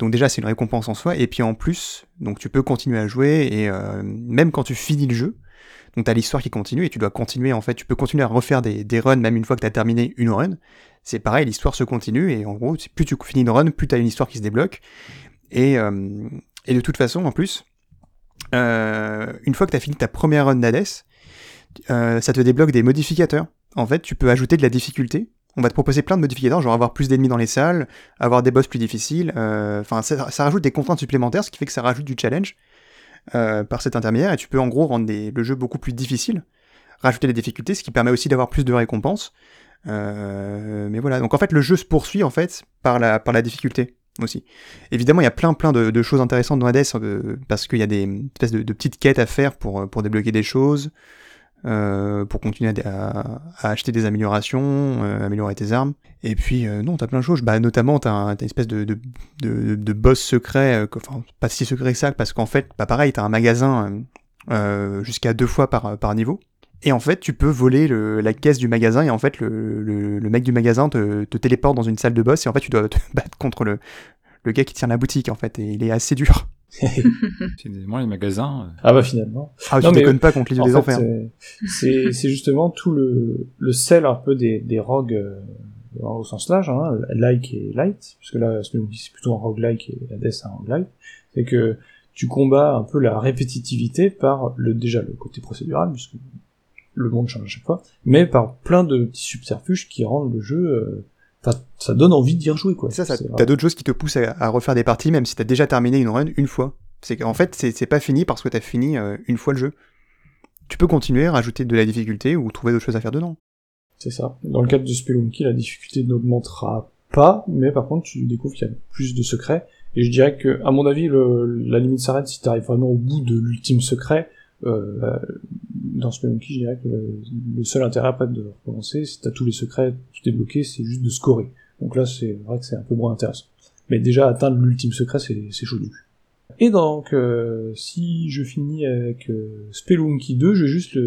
Donc déjà, c'est une récompense en soi, et puis en plus, donc tu peux continuer à jouer, et euh, même quand tu finis le jeu, donc t'as l'histoire qui continue, et tu dois continuer, en fait, tu peux continuer à refaire des, des runs, même une fois que t'as terminé une run, c'est pareil, l'histoire se continue, et en gros, plus tu finis une run, plus tu as une histoire qui se débloque. Et, euh, de toute façon, en plus, euh, une fois que tu as fini ta première run d'Hades, ça te débloque des modificateurs. En fait, tu peux ajouter de la difficulté. On va te proposer plein de modificateurs, genre avoir plus d'ennemis dans les salles, avoir des boss plus difficiles. Enfin, ça, rajoute des contraintes supplémentaires, ce qui fait que ça rajoute du challenge par cet intermédiaire, et tu peux en gros rendre le jeu beaucoup plus difficile, rajouter des difficultés, ce qui permet aussi d'avoir plus de récompenses. Euh, mais voilà, donc en fait le jeu se poursuit en fait par la, difficulté aussi. Évidemment, il y a plein plein de, choses intéressantes dans Hades euh, parce qu'il y a des espèces de, petites quêtes à faire pour débloquer des choses, euh, pour continuer à, acheter des améliorations, améliorer tes armes. Et puis non, t'as plein de choses. Bah notamment t'as, as une espèce de, de, de, boss secret, enfin pas si secret que ça, parce qu'en fait, bah pareil, t'as un magasin jusqu'à deux fois par, par niveau. Et en fait, tu peux voler le, la caisse du magasin et en fait, le, le, le mec du magasin te, te, téléporte dans une salle de boss et en fait, tu dois te battre contre le, le gars qui tient la boutique en fait et il est assez dur. Moi, les magasins. Euh. Ah bah finalement. Ah, tu non, déconnes pas contre les des enfers. C'est justement tout le, le sel un peu des, des rogues euh, au sens large, hein, like et light, puisque là c'est plutôt un roguelike et la death un roguelike, c'est que tu combats un peu la répétitivité par le déjà le côté procédural, puisque le monde change à chaque fois, mais par plein de petits subterfuges qui rendent le jeu, euh, enfin, ça donne envie d'y rejouer, quoi. Ça, ça t'as d'autres choses qui te poussent à, refaire des parties, même si t'as déjà terminé une run une fois. C'est qu'en fait, c'est pas fini parce que t'as fini euh, une fois le jeu. Tu peux continuer, rajouter de la difficulté ou trouver d'autres choses à faire dedans. C'est ça. Dans le cadre de Spelunky, la difficulté n'augmentera pas, mais par contre, tu découvres qu'il y a plus de secrets, Et je dirais que, à mon avis, le, la limite s'arrête si t'arrives vraiment au bout de l'ultime secret. Euh, dans Spelunky, je dirais que le, seul intérêt après de recommencer, si t'as tous les secrets, tout est bloqué, c'est juste de scorer. Donc là, c'est vrai que c'est un peu moins intéressant. Mais déjà, atteindre l'ultime secret, c'est chaud du Et donc, euh, si je finis avec euh, Spelunky 2, je vais juste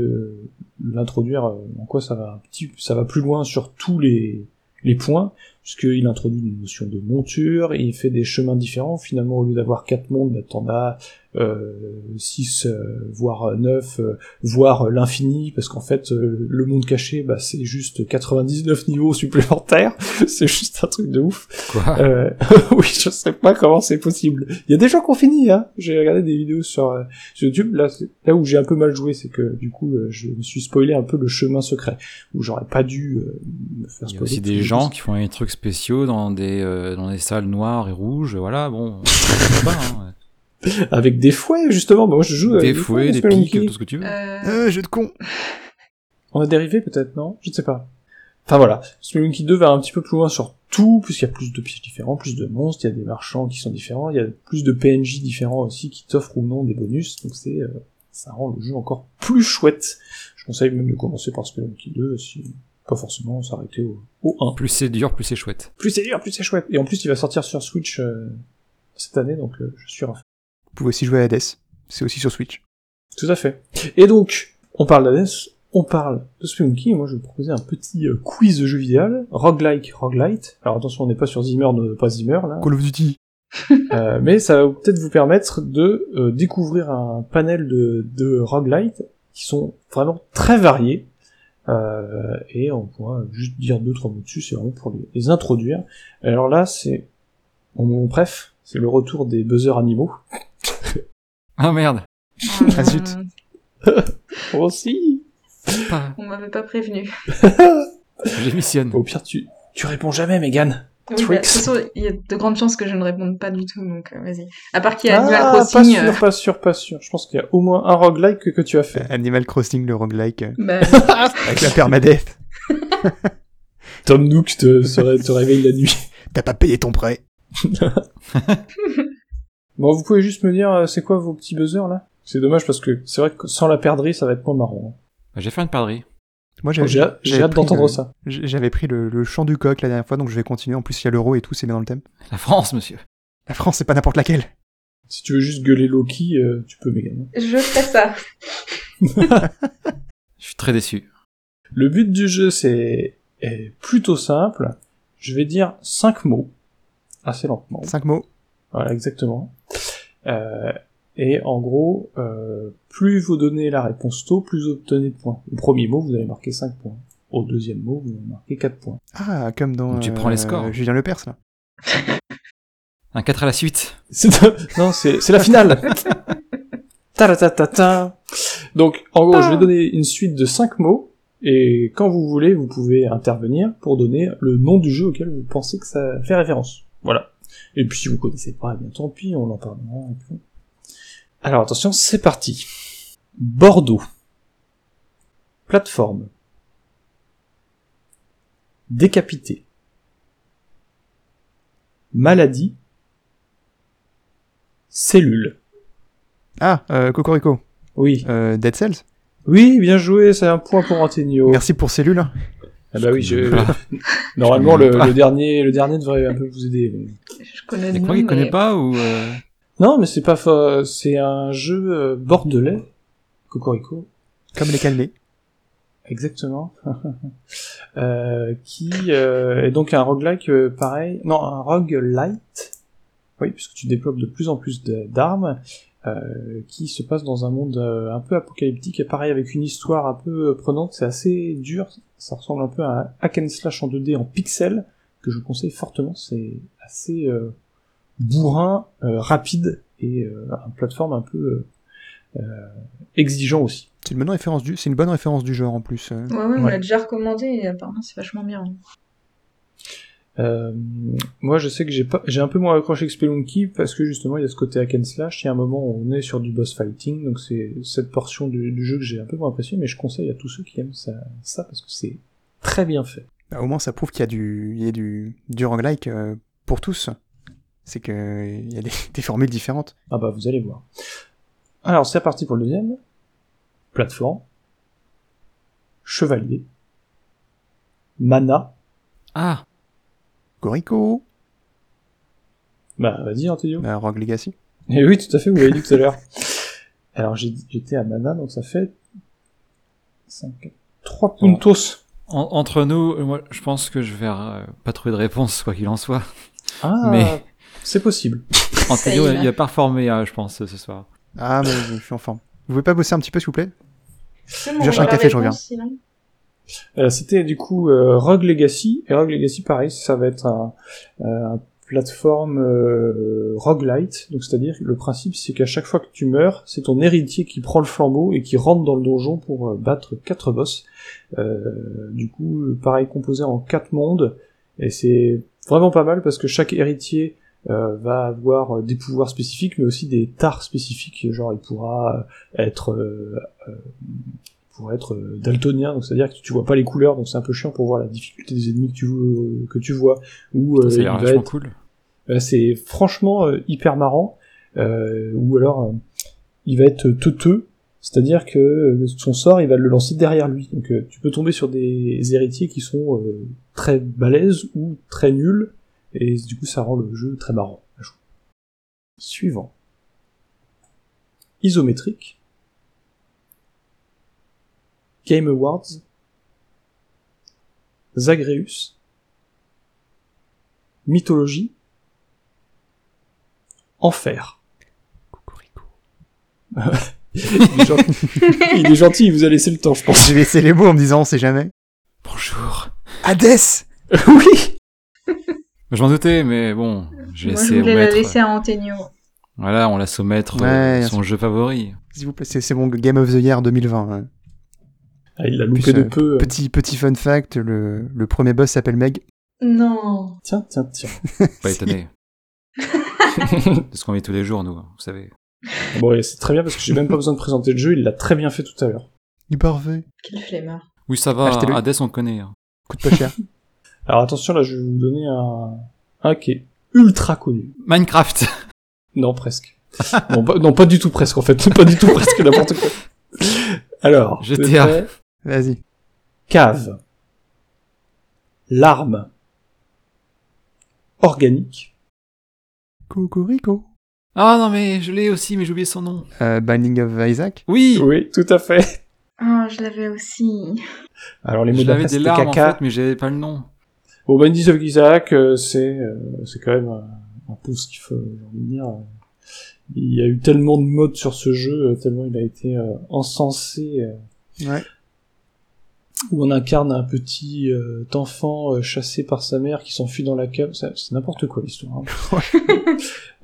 l'introduire euh, en quoi ça va un petit, ça va plus loin sur tous les, les points, puisqu'il introduit une notion de monture, et il fait des chemins différents. Finalement, au lieu d'avoir quatre mondes, bah, t'en as 6, euh, voire 9, euh, voire l'infini, parce qu'en fait, euh, le monde caché, bah, c'est juste 99 niveaux supplémentaires. c'est juste un truc de ouf. Quoi? Oui, je sais pas comment c'est possible. Il y a des gens qui ont fini, hein. J'ai regardé des vidéos sur, YouTube. Là, là où j'ai un peu mal joué, c'est que du coup, je me suis spoilé un peu le chemin secret, où j'aurais pas dû me faire spoiler. Il y a aussi des gens qui font des trucs spéciaux dans des dans des salles noires et rouges. Voilà, bon. pas, hein, avec des fouets, justement. Bah, moi, je joue avec des, fouets, des pics, tout ce que tu veux. Euh... euh jeu de con. On a dérivé, peut-être, non? Je ne sais pas. Enfin, voilà. Spelunky 2 va un petit peu plus loin sur tout, puisqu'il y a plus de pièges différents, plus de monstres, il y a des marchands qui sont différents, il y a plus de PNJ différents aussi qui t'offrent ou non des bonus, donc c'est, euh, ça rend le jeu encore plus chouette. Je conseille même de commencer par Spelunky 2, si pas forcément s'arrêter au, au 1. Plus c'est dur, plus c'est chouette. Plus c'est dur, plus c'est chouette. Et en plus, il va sortir sur Switch euh, cette année, donc je suis. Vous pouvez aussi jouer à Hades. C'est aussi sur Switch. Tout à fait. Et donc, on parle d'Hades, on parle de Spelunky, et moi je vais vous proposer un petit euh, quiz de jeu vidéo, roguelike, roguelite. Alors attention, on n'est pas sur Zimmer, pas Zimmer, là. Call of Duty. euh, mais ça va peut-être vous permettre de euh, découvrir un panel de, de roguelite qui sont vraiment très variés. Euh, et on pourra juste dire deux trois mots dessus, c'est vraiment pour les, les introduire. Alors là, c'est mon bref, c'est le retour des buzzers animaux. Oh merde. Ah zut. Aussi. On m'avait pas prévenu. J'émissionne. Au pire, tu, tu réponds jamais, Megan. Oui, bah, de toute façon, il y a de grandes chances que je ne réponde pas du tout, donc euh, vas-y. À part qu'il y a Animal ah, Crossing. Pas sûr, euh, pas sûr, pas sûr. Je pense qu'il y a au moins un roguelike que, que tu as fait. Animal Crossing, le roguelike. Euh, bah, avec la permadeath. Tom Nook te, te réveille la nuit. T'as pas payé ton prêt. Bon, vous pouvez juste me dire, euh, c'est quoi vos petits buzzers là? C'est dommage parce que c'est vrai que sans la perdrie, ça va être moins marrant. Hein. Bah, j'ai fait une perdrie. Moi, j'ai hâte d'entendre ça. J'avais pris le, chant du coq la dernière fois, donc je vais continuer. En plus, il y a l'euro et tout, c'est bien dans le thème. La France, monsieur. La France, c'est pas n'importe laquelle. Si tu veux juste gueuler Loki, euh, tu peux, Megan. Je fais ça. je suis très déçu. Le but du jeu, c'est plutôt simple. Je vais dire cinq mots, assez lentement. Cinq mots. Voilà, exactement. Euh, et en gros, euh, plus vous donnez la réponse tôt, plus vous obtenez de points. Au premier mot, vous allez marquer 5 points. Au deuxième mot, vous allez marquer 4 points. Ah, comme dans... tu prends les scores. Euh, Julien Lepers, là. Un 4 à la suite. non, c'est la finale. ta ta ta ta Donc, en gros, je vais donner une suite de 5 mots, et quand vous voulez, vous pouvez intervenir pour donner le nom du jeu auquel vous pensez que ça fait référence. Voilà. Et puis si vous connaissez pas, eh bien tant pis, on en parlera. Alors attention, c'est parti. Bordeaux. Plateforme. Décapité. Maladie. Cellule. Ah, euh, Cocorico. Oui. Euh, Dead Cells Oui, bien joué, c'est un point pour Antonio. Merci pour Cellule. Ah bah oui, je... normalement le, le, dernier, le dernier devrait un peu vous aider. Je connais. le quoi, il connaît pas ou euh... Non, mais c'est pas fa... c'est un jeu euh, bordelais, Cocorico. Comme les calmés. Exactement. euh, qui euh, est donc un roguelike euh, pareil, non un roguelite. Oui, puisque tu développes de plus en plus d'armes qui se passe dans un monde euh, un peu apocalyptique et pareil avec une histoire un peu euh, prenante, c'est assez dur, ça ressemble un peu à un hack and slash en 2D en pixels, que je vous conseille fortement, c'est assez bourrin, rapide et un plateforme un peu exigeant aussi. C'est une bonne référence du, c'est une bonne référence du genre en plus. Ouais, ouais, on l'a déjà recommandé et apparemment c'est vachement bien. Euh, moi, je sais que j'ai pas, j'ai un peu moins accroché que Spelunky parce que justement, il y a ce côté hack and slash. Il y a un moment où on est sur du boss fighting, donc c'est cette portion du, jeu que j'ai un peu moins apprécié, mais je conseille à tous ceux qui aiment ça, ça parce que c'est très bien fait. Bah, au moins, ça prouve qu'il y a du, il y a du, du roguelike euh, pour tous. C'est qu'il y a des, des, formules différentes. Ah bah vous allez voir. Alors c'est parti pour le deuxième. Plateforme. Chevalier. Mana. Ah Corico Bah vas-y Antonio. Bah, Rogue Legacy. Eh oui, tout à fait, vous l'avez dit tout à l'heure. Alors j'étais à Mana, donc ça fait 5, 3 puntos. entre nous, moi, je pense que je vais euh, pas trouver de réponse, quoi qu'il en soit. Ah, mais c'est possible. Antonio, il a pas reformé, euh, je pense, ce soir. Ah, mais je suis en forme. Vous pouvez pas bosser un petit peu, s'il vous plaît? Je cherche un café, je reviens. Euh, C'était du coup euh, Rogue Legacy. Et Rogue Legacy, pareil, ça va être un, un plateforme euh, roguelite. Donc c'est-à-dire le principe c'est qu'à chaque fois que tu meurs, c'est ton héritier qui prend le flambeau et qui rentre dans le donjon pour euh, battre quatre boss. Euh, du coup, pareil composé en quatre mondes. Et c'est vraiment pas mal parce que chaque héritier euh, va avoir des pouvoirs spécifiques, mais aussi des tares spécifiques. Genre, il pourra être euh, pour être daltonien, donc c'est-à-dire que tu vois pas les couleurs, donc c'est un peu chiant pour voir la difficulté des ennemis que tu, que tu vois. Ou euh, va être, cool. c'est franchement hyper marrant. ou alors, il va être teuteux, c'est-à-dire que son sort, il va le lancer derrière lui. Donc tu peux tomber sur des héritiers qui sont très balèzes ou très nuls, et du coup ça rend le jeu très marrant à jouer. Suivant. Isométrique. Game Awards. Zagreus. Mythologie. Enfer. Cocorico. il, est gentil. il est gentil, il vous a laissé le temps, je pense. J'ai laissé les mots en me disant on sait jamais. Bonjour. Hades Oui Je m'en doutais, mais bon, j'ai Moi, laissé je voulais la laisser à Antonio. Voilà, on laisse au maître Ouais, son jeu favori. S'il vous plaît, c'est c'est mon Game of the Year 2020. ouais. Ah, Il l'a loupé Plus, de euh, peu. Petit, petit fun fact, le, le premier boss s'appelle Meg. Non. Tiens, tiens, tiens. Pas étonné. de ce qu'on vit tous les jours, nous, vous savez. Bon, et c'est très bien parce que j'ai même pas besoin de présenter le jeu, il l'a très bien fait tout à l'heure. Il est parfait. Quel flemmard. Oui, ça va, Achetez-le. Hades, on connaît. hein. Coûte pas cher. Alors attention, là, je vais vous donner un, un qui est ultra connu. Minecraft Non, presque. non, pas, non, pas du tout presque, en fait. Pas du tout presque, n'importe quoi. Alors, GTA. Vas-y. Cave. Larme. Organique. Cocorico. Ah non, mais je l'ai aussi, mais j'ai oublié son nom. Euh, Binding of Isaac. Oui Oui, tout à fait. Ah, je l'avais aussi. Alors, les mots J'avais des larmes, en caca. fait, mais j'avais pas le nom. Bon, Bandits of Isaac, euh, c'est, euh, c'est quand même un, un peu ce qu'il faut, dire. Il y a eu tellement de modes sur ce jeu, tellement il a été euh, encensé, euh, Ouais. Où on incarne un petit euh, enfant euh, chassé par sa mère qui s'enfuit dans la cave. C'est n'importe quoi l'histoire. hein.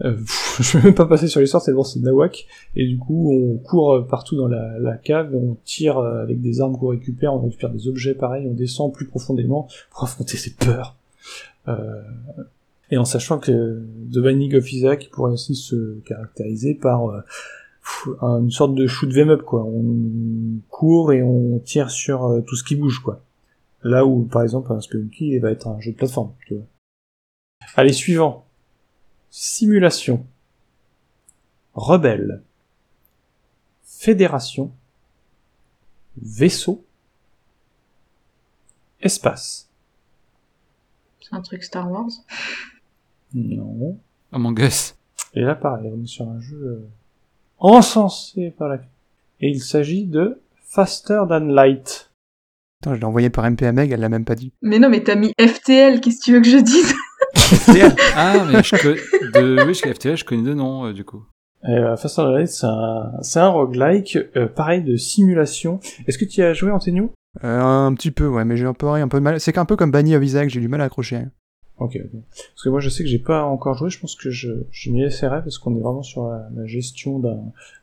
Euh, pff, je vais même pas passer sur l'histoire, c'est bon, c'est Nawak. Et du coup, on court euh, partout dans la, la cave, on tire avec des armes qu'on récupère, on récupère des objets pareils, on descend plus profondément pour affronter ses peurs. Euh, et en sachant que The Binding of Isaac pourrait aussi se caractériser par euh, une sorte de shoot 'em up quoi. On court et on tire sur euh, tout ce qui bouge quoi. Là où par exemple un Spelunky va être un jeu de plateforme. Tu vois. Allez suivant. Simulation. Rebelle. Fédération. Vaisseau. Espace. C'est un truc Star Wars? Non. Among Us. Et là, pareil, on est sur un jeu euh, encensé par la... Et il s'agit de Faster Than Light. Attends, je l'ai envoyé par MP à Meg, elle l'a même pas dit. Mais non, mais t'as mis FTL, qu'est-ce que tu veux que je dise? Ah, mais je connais... De... Oui, chez FTL, je connais deux noms, euh, du coup. Euh, Faster Than Light, c'est un, c'est un roguelike, euh, pareil, de simulation. Est-ce que tu y as joué, Antonio Euh, un petit peu, ouais, mais j'ai un peu, un peu de mal. C'est qu'un peu comme Binding of Isaac, j'ai du mal à accrocher. Ok, ok. Parce que moi, je sais que j'ai pas encore joué, je pense que je, je m'y essaierai, parce qu'on est vraiment sur la, la gestion d'un,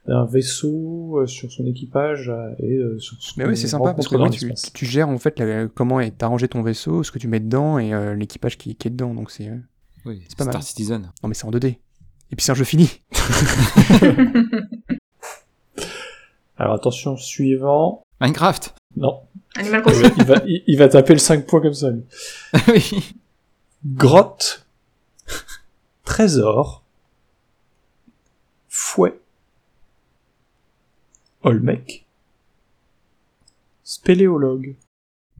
d'un vaisseau, euh, sur son équipage, euh, et euh, sur ce Mais oui, c'est sympa parce que tu, tu gères en fait la- comment est arrangé ton vaisseau, ce que tu mets dedans et euh, l'équipage qui, qui est dedans. Donc c'est. euh, Oui, C'est pas mal. Star Citizen. Non, mais c'est en 2D. Et puis c'est un jeu fini. Alors attention, suivant. Minecraft Non. Animal Il va, Crossing. il va, il- il va taper le 5 points comme ça, lui. Oui. Grotte. Trésor, Fouet, Olmec, Spéléologue.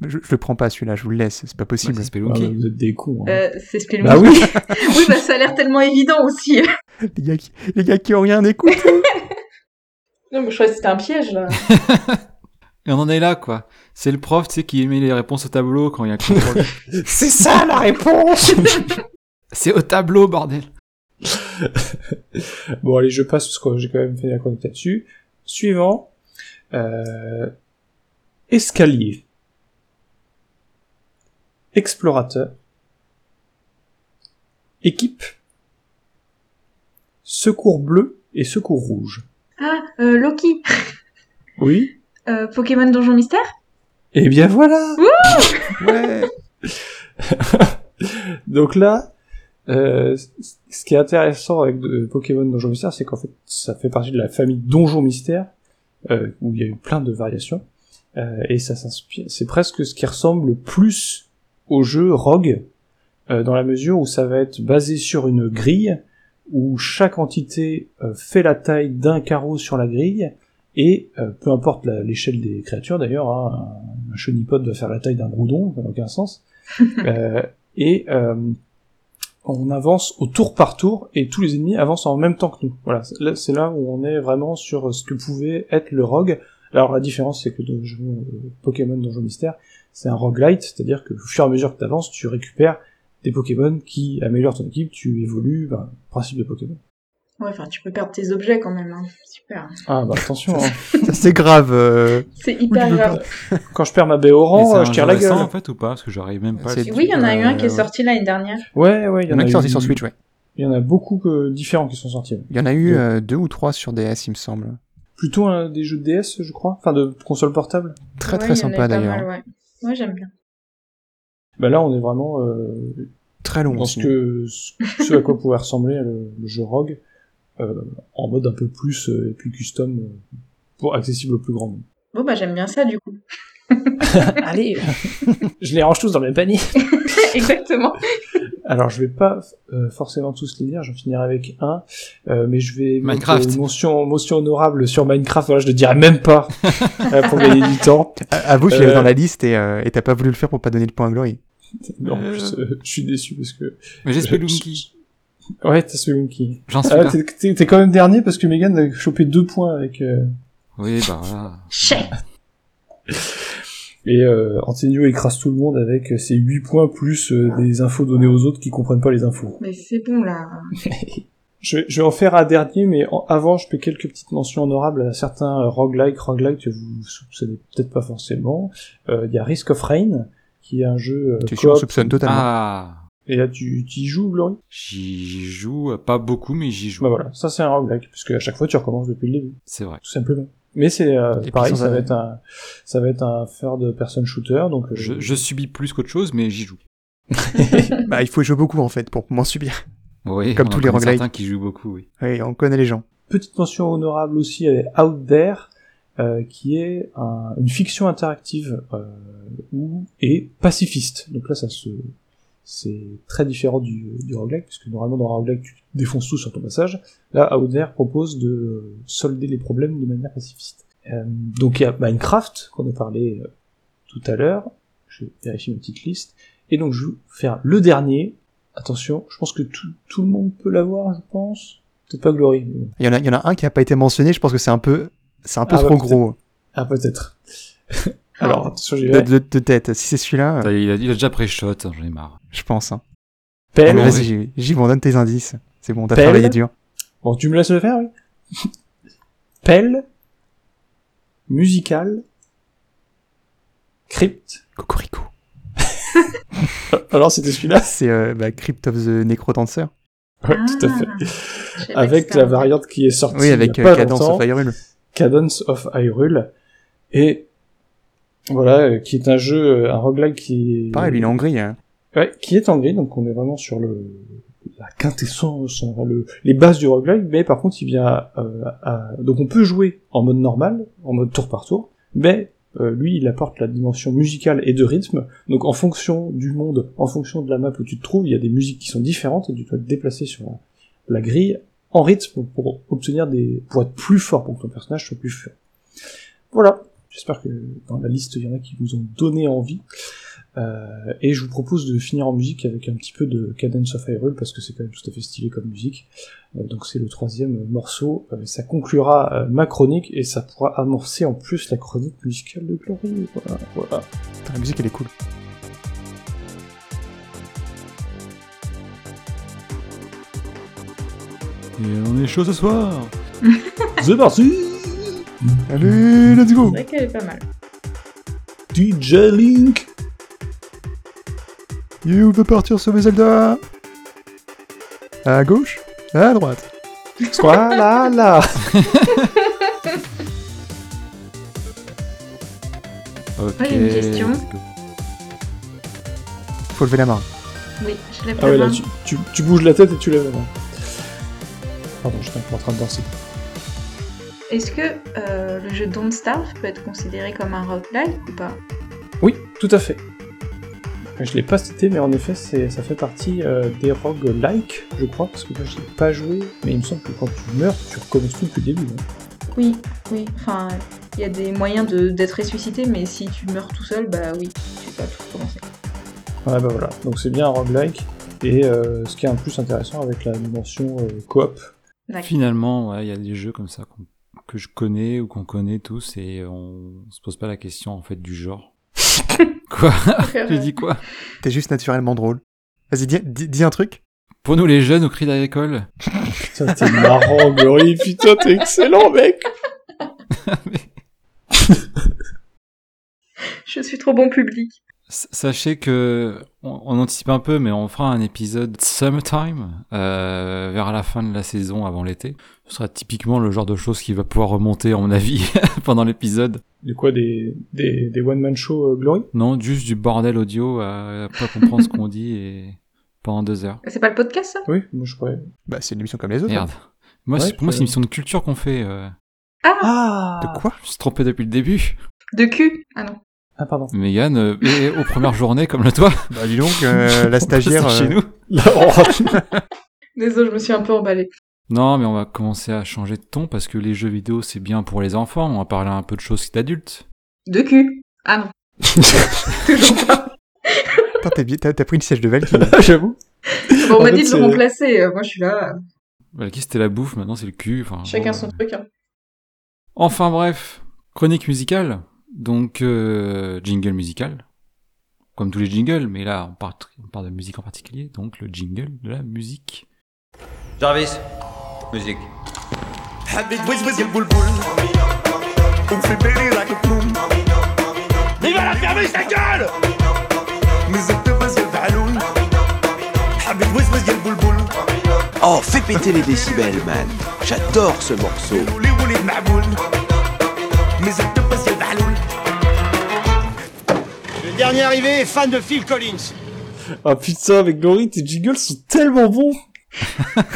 Je, je le prends pas celui-là, je vous le laisse, c'est pas possible. Bah, c'est Ah, Spelunky. vous êtes des cons. hein. Euh, c'est Spelunky. Bah oui oui, bah ça a l'air tellement évident aussi. les, gars qui, les gars qui ont rien écouté. non, mais je croyais que c'était un piège, là. Et on en est là, quoi. C'est le prof, tu sais, qui met les réponses au tableau quand il y a un contrôle. C'est ça la réponse c'est au tableau, bordel. Bon allez, je passe parce que j'ai quand même fait la chronique là-dessus. Suivant, euh, escalier, explorateur, équipe, secours bleu et secours rouge. Ah, euh, Loki. Oui. Euh, Pokémon Donjon Mystère Et bien voilà. Ouais. Donc là, euh, ce qui est intéressant avec de- Pokémon Donjon Mystère, c'est qu'en fait, ça fait partie de la famille Donjon Mystère, euh, où il y a eu plein de variations, euh, et ça s'inspire. C'est presque ce qui ressemble le plus au jeu Rogue, euh, dans la mesure où ça va être basé sur une grille, où chaque entité euh, fait la taille d'un carreau sur la grille, et euh, peu importe la- l'échelle des créatures d'ailleurs, hein, un, un chenipod va faire la taille d'un groudon, ça n'a aucun sens. Euh, et euh, on avance au tour par tour et tous les ennemis avancent en même temps que nous. Voilà, c'est là- c'est là où on est vraiment sur ce que pouvait être le rogue. Alors la différence c'est que dans le jeu, euh, Pokémon Donjon Mystère, c'est un roguelite, c'est-à-dire que au fur et à mesure que tu avances, tu récupères des Pokémon qui améliorent ton équipe, tu évolues, ben, principe de Pokémon. Ouais, enfin, tu peux perdre tes objets quand même, hein. Super. Ah bah attention, hein. C'est grave. euh. C'est hyper grave. quand je perds ma euh, un je tire la gueule. en fait, ou pas? Parce que j'arrive même pas à. Oui, il y en a eu un qui est Euh, sorti l'année dernière. Ouais, ouais, Il y en a qui sont sortis sur Switch, ouais. Il y en a beaucoup que- différents qui sont sortis. Il y en a eu Ouais. euh, deux ou trois sur DS, il me semble. Plutôt des jeux de DS, je crois, enfin de console portable. Très Ouais, très sympa d'ailleurs. ouais. Ouais, j'aime bien. Bah là, on est vraiment euh, Très long dans ce, que, ce à quoi pouvait ressembler le, le jeu Rogue, euh, en mode un peu plus euh, et plus custom euh, pour accessible au plus grand nombre. Bon, bah, j'aime bien ça, du coup. Allez, je les range tous dans le même panier. Exactement. Alors, je vais pas euh, forcément tous les dire, j'en finirai avec un, euh, mais je vais mettre Minecraft. une mention, mention honorable sur Minecraft. Voilà, je ne dirai même pas euh, pour gagner du temps. À- Avoue, tu l'avais Euh, dans la liste et euh, et t'as pas voulu le faire pour pas donner le point à Glory. Non, Euh. je, je suis déçu parce que Mais j'ai Spelunky. Ouais, t'as Spelunky. J'en suis Ah, là. t'es- quand même dernier parce que Megan a chopé deux points avec. euh, Oui, bah voilà. Et euh, Antonio écrase tout le monde avec ses 8 points plus euh, des infos données aux autres qui comprennent pas les infos. Mais c'est bon, là. Je, vais- je vais en faire un dernier, mais en- avant, je fais quelques petites mentions honorables à certains euh, roguelike, roguelike que vous soupçonnez peut-être pas forcément. Euh, Il y a Risk of Rain, qui est un jeu euh, Tu sûr, on coop. soupçonne totalement. Ah, Et là, tu, tu y joues, Glory? J'y joue, euh, pas beaucoup, mais j'y joue. Bah voilà, ça c'est un roguelike, puisque à chaque fois, tu recommences depuis le début, C'est vrai. tout simplement. Mais c'est euh, pareil, ça va être un, ça va être un third person shooter, donc euh, Je, je subis plus qu'autre chose, mais j'y joue. Bah, il faut jouer beaucoup en fait pour moins subir. Oui, Comme on tous en les connaît roguelites. certains qui jouent beaucoup, oui. Oui, on connaît les gens. Petite mention honorable aussi à Out There, euh, qui est un- une fiction interactive euh, où est pacifiste. Donc là, ça se, c'est très différent du, du roguelike, puisque normalement dans roguelike, tu défonces tout sur ton passage. Là, Out There propose de solder les problèmes de manière pacifiste. Euh, donc il y a Minecraft, qu'on a parlé euh, tout à l'heure. Je vais vérifier ma petite liste. Et donc je vais faire le dernier. Attention, je pense que tout, tout le monde peut l'avoir, je pense. Peut-être pas Glory. mais bon. Il y en a, il y en a un qui a pas été mentionné, je pense que c'est un peu, c'est un peu Ah, trop gros. Ah, peut-être. Alors, attention, j'y De, vais. de, de tête. Si c'est celui-là, Il a, il a déjà pré-shot, j'en ai marre. je pense. Hein. Pelle. Vas-y, vais, on donne tes indices. C'est bon, t'as travaillé dur. Bon, tu me laisses le faire, oui Pelle. Musical. Crypt. Cocorico. Alors, c'était celui-là C'est euh, bah, Crypt of the Necrodancer. Ouais, tout à fait. Ah. Pas Avec la variante qui est sortie Oui, avec il y euh, a pas Cadence longtemps. of Hyrule. Cadence of Hyrule. Et voilà, euh, qui est un jeu, euh, un roguelike qui est... Pareil, lui, il est en gris. Hein. Ouais, qui est en gris, donc on est vraiment sur le la quintessence, enfin, le, les bases du roguelike, mais par contre il vient à, euh, à- donc on peut jouer en mode normal, en mode tour par tour, mais euh, lui, il apporte la dimension musicale et de rythme. Donc en fonction du monde, en fonction de la map où tu te trouves, il y a des musiques qui sont différentes et tu dois te déplacer sur la, grille en rythme pour obtenir des, pour être plus fort, pour que ton personnage soit plus fort. Voilà. J'espère que dans la liste, il y en a qui vous ont donné envie. Euh, et je vous propose de finir en musique avec un petit peu de Cadence of Hyrule parce que c'est quand même tout à fait stylé comme musique. Euh, donc c'est le troisième morceau. Euh, ça conclura ma chronique et ça pourra amorcer en plus la chronique musicale de Glory. Voilà, voilà. La musique elle est cool. Et on est chaud ce soir. c'est parti. Allez, let's go. C'est vrai qu'elle est pas mal. DJ Link. You veut partir sauver Zelda? À gauche? À droite? Voilà là Ok. une question. Faut lever la main. Oui, je lève ah la ouais, main. Là, tu, tu, tu, bouges la tête et tu lèves la main. Pardon, j'étais en train de danser. Est-ce que euh, le jeu Don't Starve peut être considéré comme un roguelike ou pas? Oui, tout à fait. Je l'ai pas cité, mais en effet, ça fait partie euh, des roguelikes, je crois, parce que moi je l'ai pas joué, mais il me semble que quand tu meurs, tu recommences tout depuis le début. Hein. Oui, oui, enfin, il y a des moyens d'être ressuscité, mais si tu meurs tout seul, bah oui, tu peux pas tout recommencer. Ouais, bah voilà, donc c'est bien un roguelike, et euh, ce qui est un plus intéressant avec la dimension euh, coop. Finalement, il y a des jeux comme ça que je connais ou qu'on connaît tous, et on se pose pas la question en fait du genre. Quoi? J'ai dit quoi? T'es juste naturellement drôle. Vas-y, dis, un truc. Pour nous les jeunes au cri d'agricole. Putain, t'es marrant, Glory. Putain, t'es excellent, mec. Je suis trop bon public. Sachez que on, anticipe un peu, mais on fera un épisode Summertime euh, vers la fin de la saison, avant l'été. Ce sera typiquement le genre de choses qui va pouvoir remonter, à mon avis, pendant l'épisode. De quoi des, des, des one man show euh, Glory? Non, juste du bordel audio à, pas comprendre ce qu'on dit et pendant deux heures. C'est pas le podcast ça? Oui, moi je croyais. Bah c'est une émission comme les autres. Merde. Moi, pour moi, c'est une émission de culture qu'on fait. Euh... Ah, ah De quoi? Je suis trompé depuis le début. De cul? Ah non. Ah, pardon. Mégane, euh, et aux premières journées comme le toi. Bah, dis donc, euh, la stagiaire. chez nous. Désolé, je me suis un peu emballé. Non, mais on va commencer à changer de ton parce que les jeux vidéo, c'est bien pour les enfants. On va parler un peu de choses d'adultes. De cul Ah non. Toujours pas. T'as pris le siège de Valky. J'avoue. Bon, on m'a dit de le remplacer. Euh, moi, je suis là. Valky, c'était la bouffe. Maintenant, c'est le cul. Enfin, Chacun son truc. Hein. Enfin, bref. Chronique musicale. Donc, euh, jingle musical. Comme tous les jingles, mais là, on parle, on parle de musique en particulier. Donc, le jingle de la musique. Jarvis, musique. Il va la fermer sa gueule Oh, fais péter les décibels, man. J'adore ce morceau. Dernier arrivé est fan de Phil Collins. Ah putain, avec Glory, tes jingles sont tellement bons.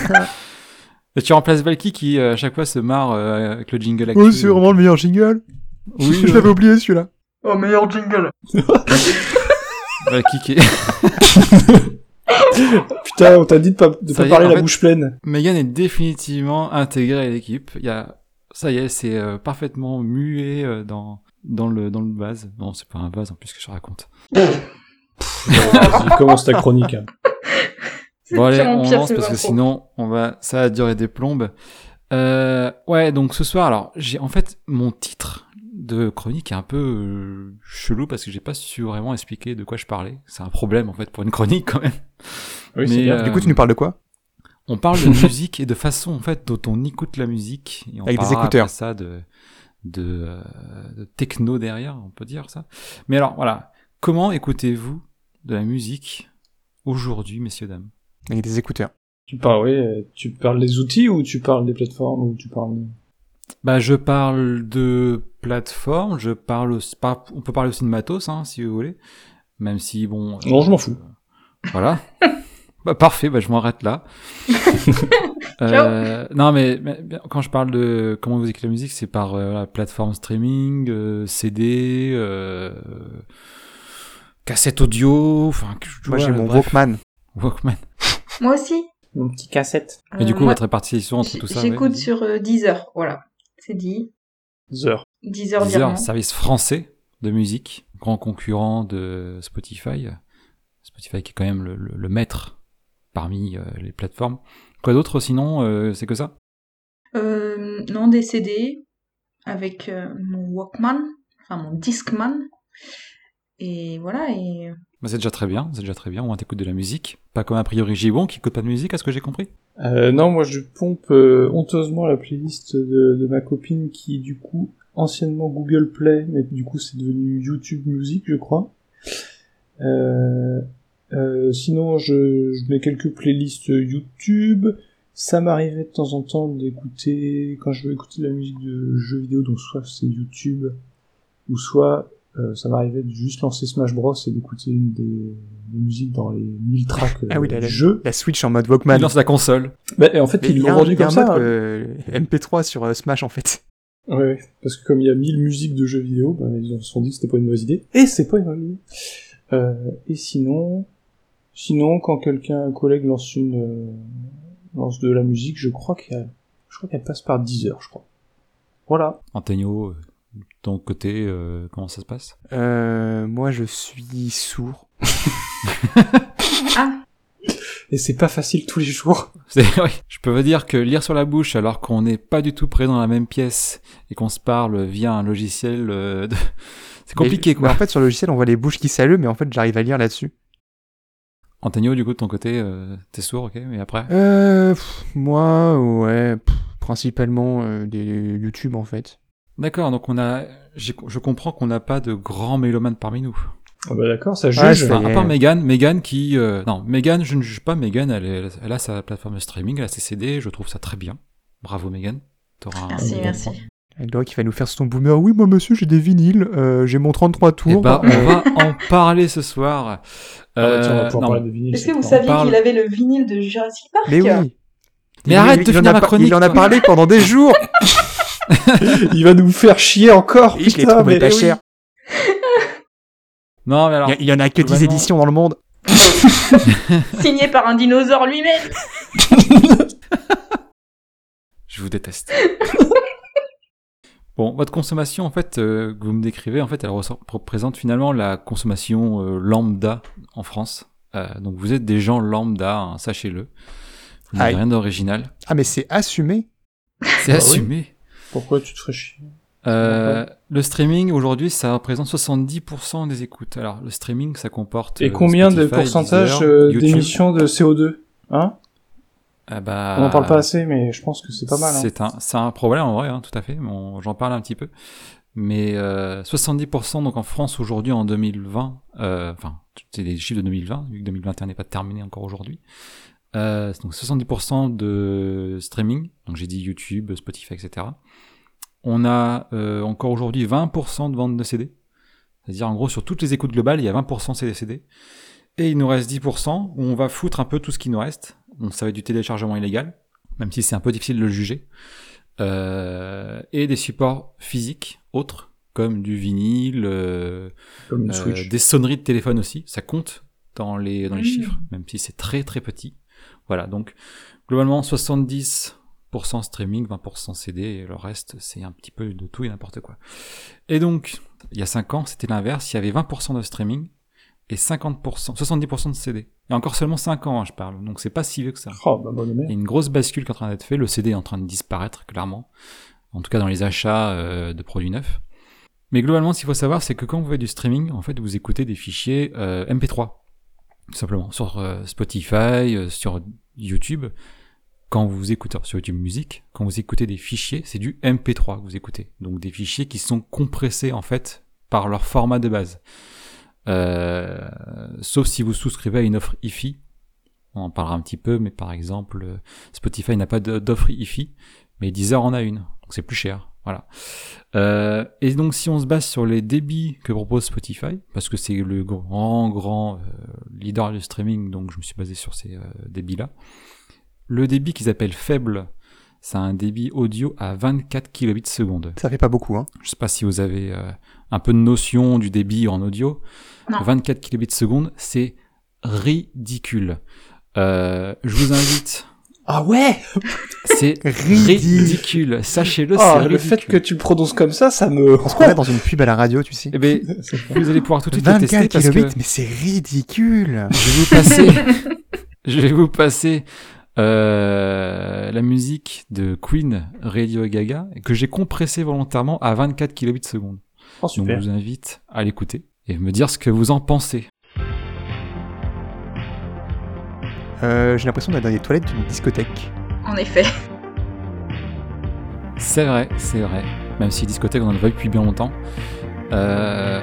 Et tu remplaces Valky qui euh, à chaque fois se marre euh, avec le jingle actuel. Oui, c'est vraiment le meilleur jingle. Oui, je l'avais oublié celui-là. Oh, meilleur jingle. Valky qui Putain, on t'a dit de pas, de pas parler la bouche pleine. Megan est définitivement intégrée à l'équipe. Il y a, ça y est, c'est euh, parfaitement muet dans dans le dans le vase. Non, c'est pas un vase en plus que je raconte. Vas-y, commence ta chronique. Hein. Bon allez, on lance parce que sinon on va, ça va durer des plombes. Euh, ouais, donc ce soir, alors j'ai en fait mon titre de chronique est un peu euh, chelou parce que j'ai pas su vraiment expliquer de quoi je parlais. C'est un problème en fait pour une chronique quand même. Oui, Mais, euh, du coup, tu nous parles de quoi? On parle de musique et de façon en fait dont on écoute la musique. Et on Avec des écouteurs. ça de de, euh, de techno derrière, on peut dire ça. Mais alors voilà, comment écoutez-vous de la musique aujourd'hui, messieurs dames? Avec des écouteurs. Tu parles, oui, tu parles des outils ou tu parles des plateformes ou tu parles. Bah, je parle de plateformes, je parle aussi, on peut parler aussi de matos, hein, si vous voulez. Même si, bon. Non, je m'en fous. Voilà. Bah, parfait, bah, je m'arrête là. euh, non, mais, quand je parle de comment vous écoutez la musique, c'est par euh, la plateforme streaming, euh, CD, euh, cassette audio. Enfin, moi j'ai mon Walkman. Walkman. moi aussi. Mon petit cassette. Et du coup, votre répartition entre tout ça. J'écoute sur 10 heures, voilà. C'est dit. 10 heures. 10 heures, 10 heures service français de musique, grand concurrent de Spotify. Spotify qui est quand même le, le maître parmi euh, les plateformes. Quoi d'autre sinon euh, C'est que ça? Euh, Non, des CD avec mon Walkman, enfin mon Discman. Et voilà. Et... Bah, c'est déjà très bien, c'est déjà très bien. On t'écoute de la musique. Pas comme a priori Gibon qui écoute pas de musique, à ce que j'ai compris? Non, moi je pompe honteusement la playlist de, de, ma copine qui du coup anciennement Google Play, mais du coup c'est devenu YouTube Music, je crois. Euh, euh, sinon, je, je, mets quelques playlists YouTube. Ça m'arrivait de temps en temps d'écouter, quand je veux écouter de la musique de jeux vidéo, donc soit c'est YouTube, ou soit euh, ça m'arrivait de juste lancer Smash Bros et d'écouter une des, des, musiques dans les 1000 tracks ah oui, du la, jeu. La Switch en mode Walkman. Il lance la console. Bah, en fait, ils l'ont vendu comme ça. Mode, hein. MP3 sur euh, Smash en fait. Ouais, parce que comme il y a 1000 musiques de jeux vidéo, bah, ils se sont dit que c'était pas une mauvaise idée. Et c'est pas une mauvaise idée. Euh, et sinon, Sinon, quand quelqu'un, un collègue lance une euh, lance de la musique, je crois qu'elle, je crois qu'elle passe par 10 heures, je crois. Voilà. Antonio, euh, ton côté, euh, comment ça se passe? Euh, Moi, je suis sourd. ah. Et c'est pas facile tous les jours. Oui. Je peux vous dire que lire sur la bouche alors qu'on n'est pas du tout présent dans la même pièce et qu'on se parle via un logiciel, de... c'est compliqué quoi. Mais en fait, sur le logiciel, on voit les bouches qui s'allument, mais en fait, j'arrive à lire là-dessus. Antonio, du coup, de ton côté, euh, t'es sourd, ok, mais après euh, Moi, ouais, principalement euh, des YouTube en fait. D'accord, donc on a, je comprends qu'on n'a pas de grands mélomanes parmi nous. Ah bah d'accord, ça juge. enfin, à part Megan, Megan qui, euh, non, Megan, je ne juge pas Megan, elle, elle, a sa plateforme de streaming, elle a ses CD, je trouve ça très bien. Bravo Megan. Merci, un... merci. Doit qui va nous faire son boomer. Oui, moi, monsieur, j'ai des vinyles. Euh, j'ai mon 33 tours. Eh bah, on va en parler ce soir. Euh, ah bah Est-ce que vous saviez parle... qu'il avait le vinyle de Jurassic Park Mais oui. Mais arrête de finir ma chronique. Il en a parlé pendant des jours. il va nous faire chier encore. Il putain, trouvé pas cher. non, mais alors. Il y, en a que 10 éditions dans le monde. Signé par un dinosaure lui-même. Je vous déteste. Bon, votre consommation, en fait, euh, que vous me décrivez, en fait, elle représente finalement la consommation euh, lambda en France. Euh, donc vous êtes des gens lambda, hein, sachez-le. Vous n'avez rien d'original. Ah, mais c'est assumé. C'est assumé. Pourquoi tu te ferais chier? Le streaming, aujourd'hui, ça représente 70% des écoutes. Alors, le streaming, ça comporte... Et combien de pourcentage d'émissions de CO2 Hein? Ah bah, on n'en parle pas assez, mais je pense que c'est pas mal. Hein. C'est un, c'est un problème en vrai, hein, tout à fait. Bon, j'en parle un petit peu. Mais euh, 70% donc en France aujourd'hui en 2020, euh, enfin c'est des chiffres de 2020 vu que 2021 n'est pas terminé encore aujourd'hui. Euh, donc 70% de streaming, donc j'ai dit YouTube, Spotify, etc. On a euh, encore aujourd'hui 20% de vente de CD, c'est-à-dire en gros sur toutes les écoutes globales il y a 20% CD-CD. Et il nous reste 10% où on va foutre un peu tout ce qui nous reste. Donc ça va être du téléchargement illégal, même si c'est un peu difficile de le juger. Euh, et des supports physiques autres, comme du vinyle, euh, euh, des sonneries de téléphone aussi. Ça compte dans les, dans les chiffres, même si c'est très très petit. Voilà, donc globalement 70% streaming, 20% CD, et le reste c'est un petit peu de tout et n'importe quoi. Et donc, il y a 5 ans, c'était l'inverse, il y avait 20% de streaming et 50%, 70% de CD. Et encore seulement 5 ans, hein, je parle. Donc c'est pas si vieux que ça. Oh, bah, Il y a une grosse bascule qui est en train d'être faite. Le CD est en train de disparaître, clairement. En tout cas dans les achats euh, de produits neufs. Mais globalement, ce qu'il faut savoir, c'est que quand vous faites du streaming, en fait, vous écoutez des fichiers euh, MP3. Tout simplement. Sur euh, Spotify, sur YouTube. Quand vous écoutez sur YouTube Musique, quand vous écoutez des fichiers, c'est du MP3 que vous écoutez. Donc des fichiers qui sont compressés, en fait, par leur format de base. Euh, sauf si vous souscrivez à une offre IFI. On en parlera un petit peu, mais par exemple, Spotify n'a pas d'offre IFI, mais Deezer en a une, donc c'est plus cher. Voilà. Euh, et donc si on se base sur les débits que propose Spotify, parce que c'est le grand grand euh, leader du streaming, donc je me suis basé sur ces euh, débits-là. Le débit qu'ils appellent faible, c'est un débit audio à 24 kilobits seconde. Ça fait pas beaucoup, hein. Je sais pas si vous avez un peu de notion du débit en audio. 24 kilobits seconde, c'est ridicule. je vous invite ah ouais C'est ridicule. Sachez-le, oh, c'est Le fait que tu le prononces comme ça, ça me... On se croirait dans une pub à la radio, tu sais. Eh ben, vous allez pouvoir tout de suite le tester parce que... mais c'est ridicule Je vais vous passer... je vais vous passer euh, la musique de Queen, Radio Gaga, que j'ai compressé volontairement à 24 kilobits seconde. Oh, super. Donc je vous invite à l'écouter et me dire ce que vous en pensez. Euh, j'ai l'impression d'être dans les toilettes d'une discothèque. En effet. C'est vrai, c'est vrai. Même si discothèque, on en a pas vu depuis bien longtemps. Euh,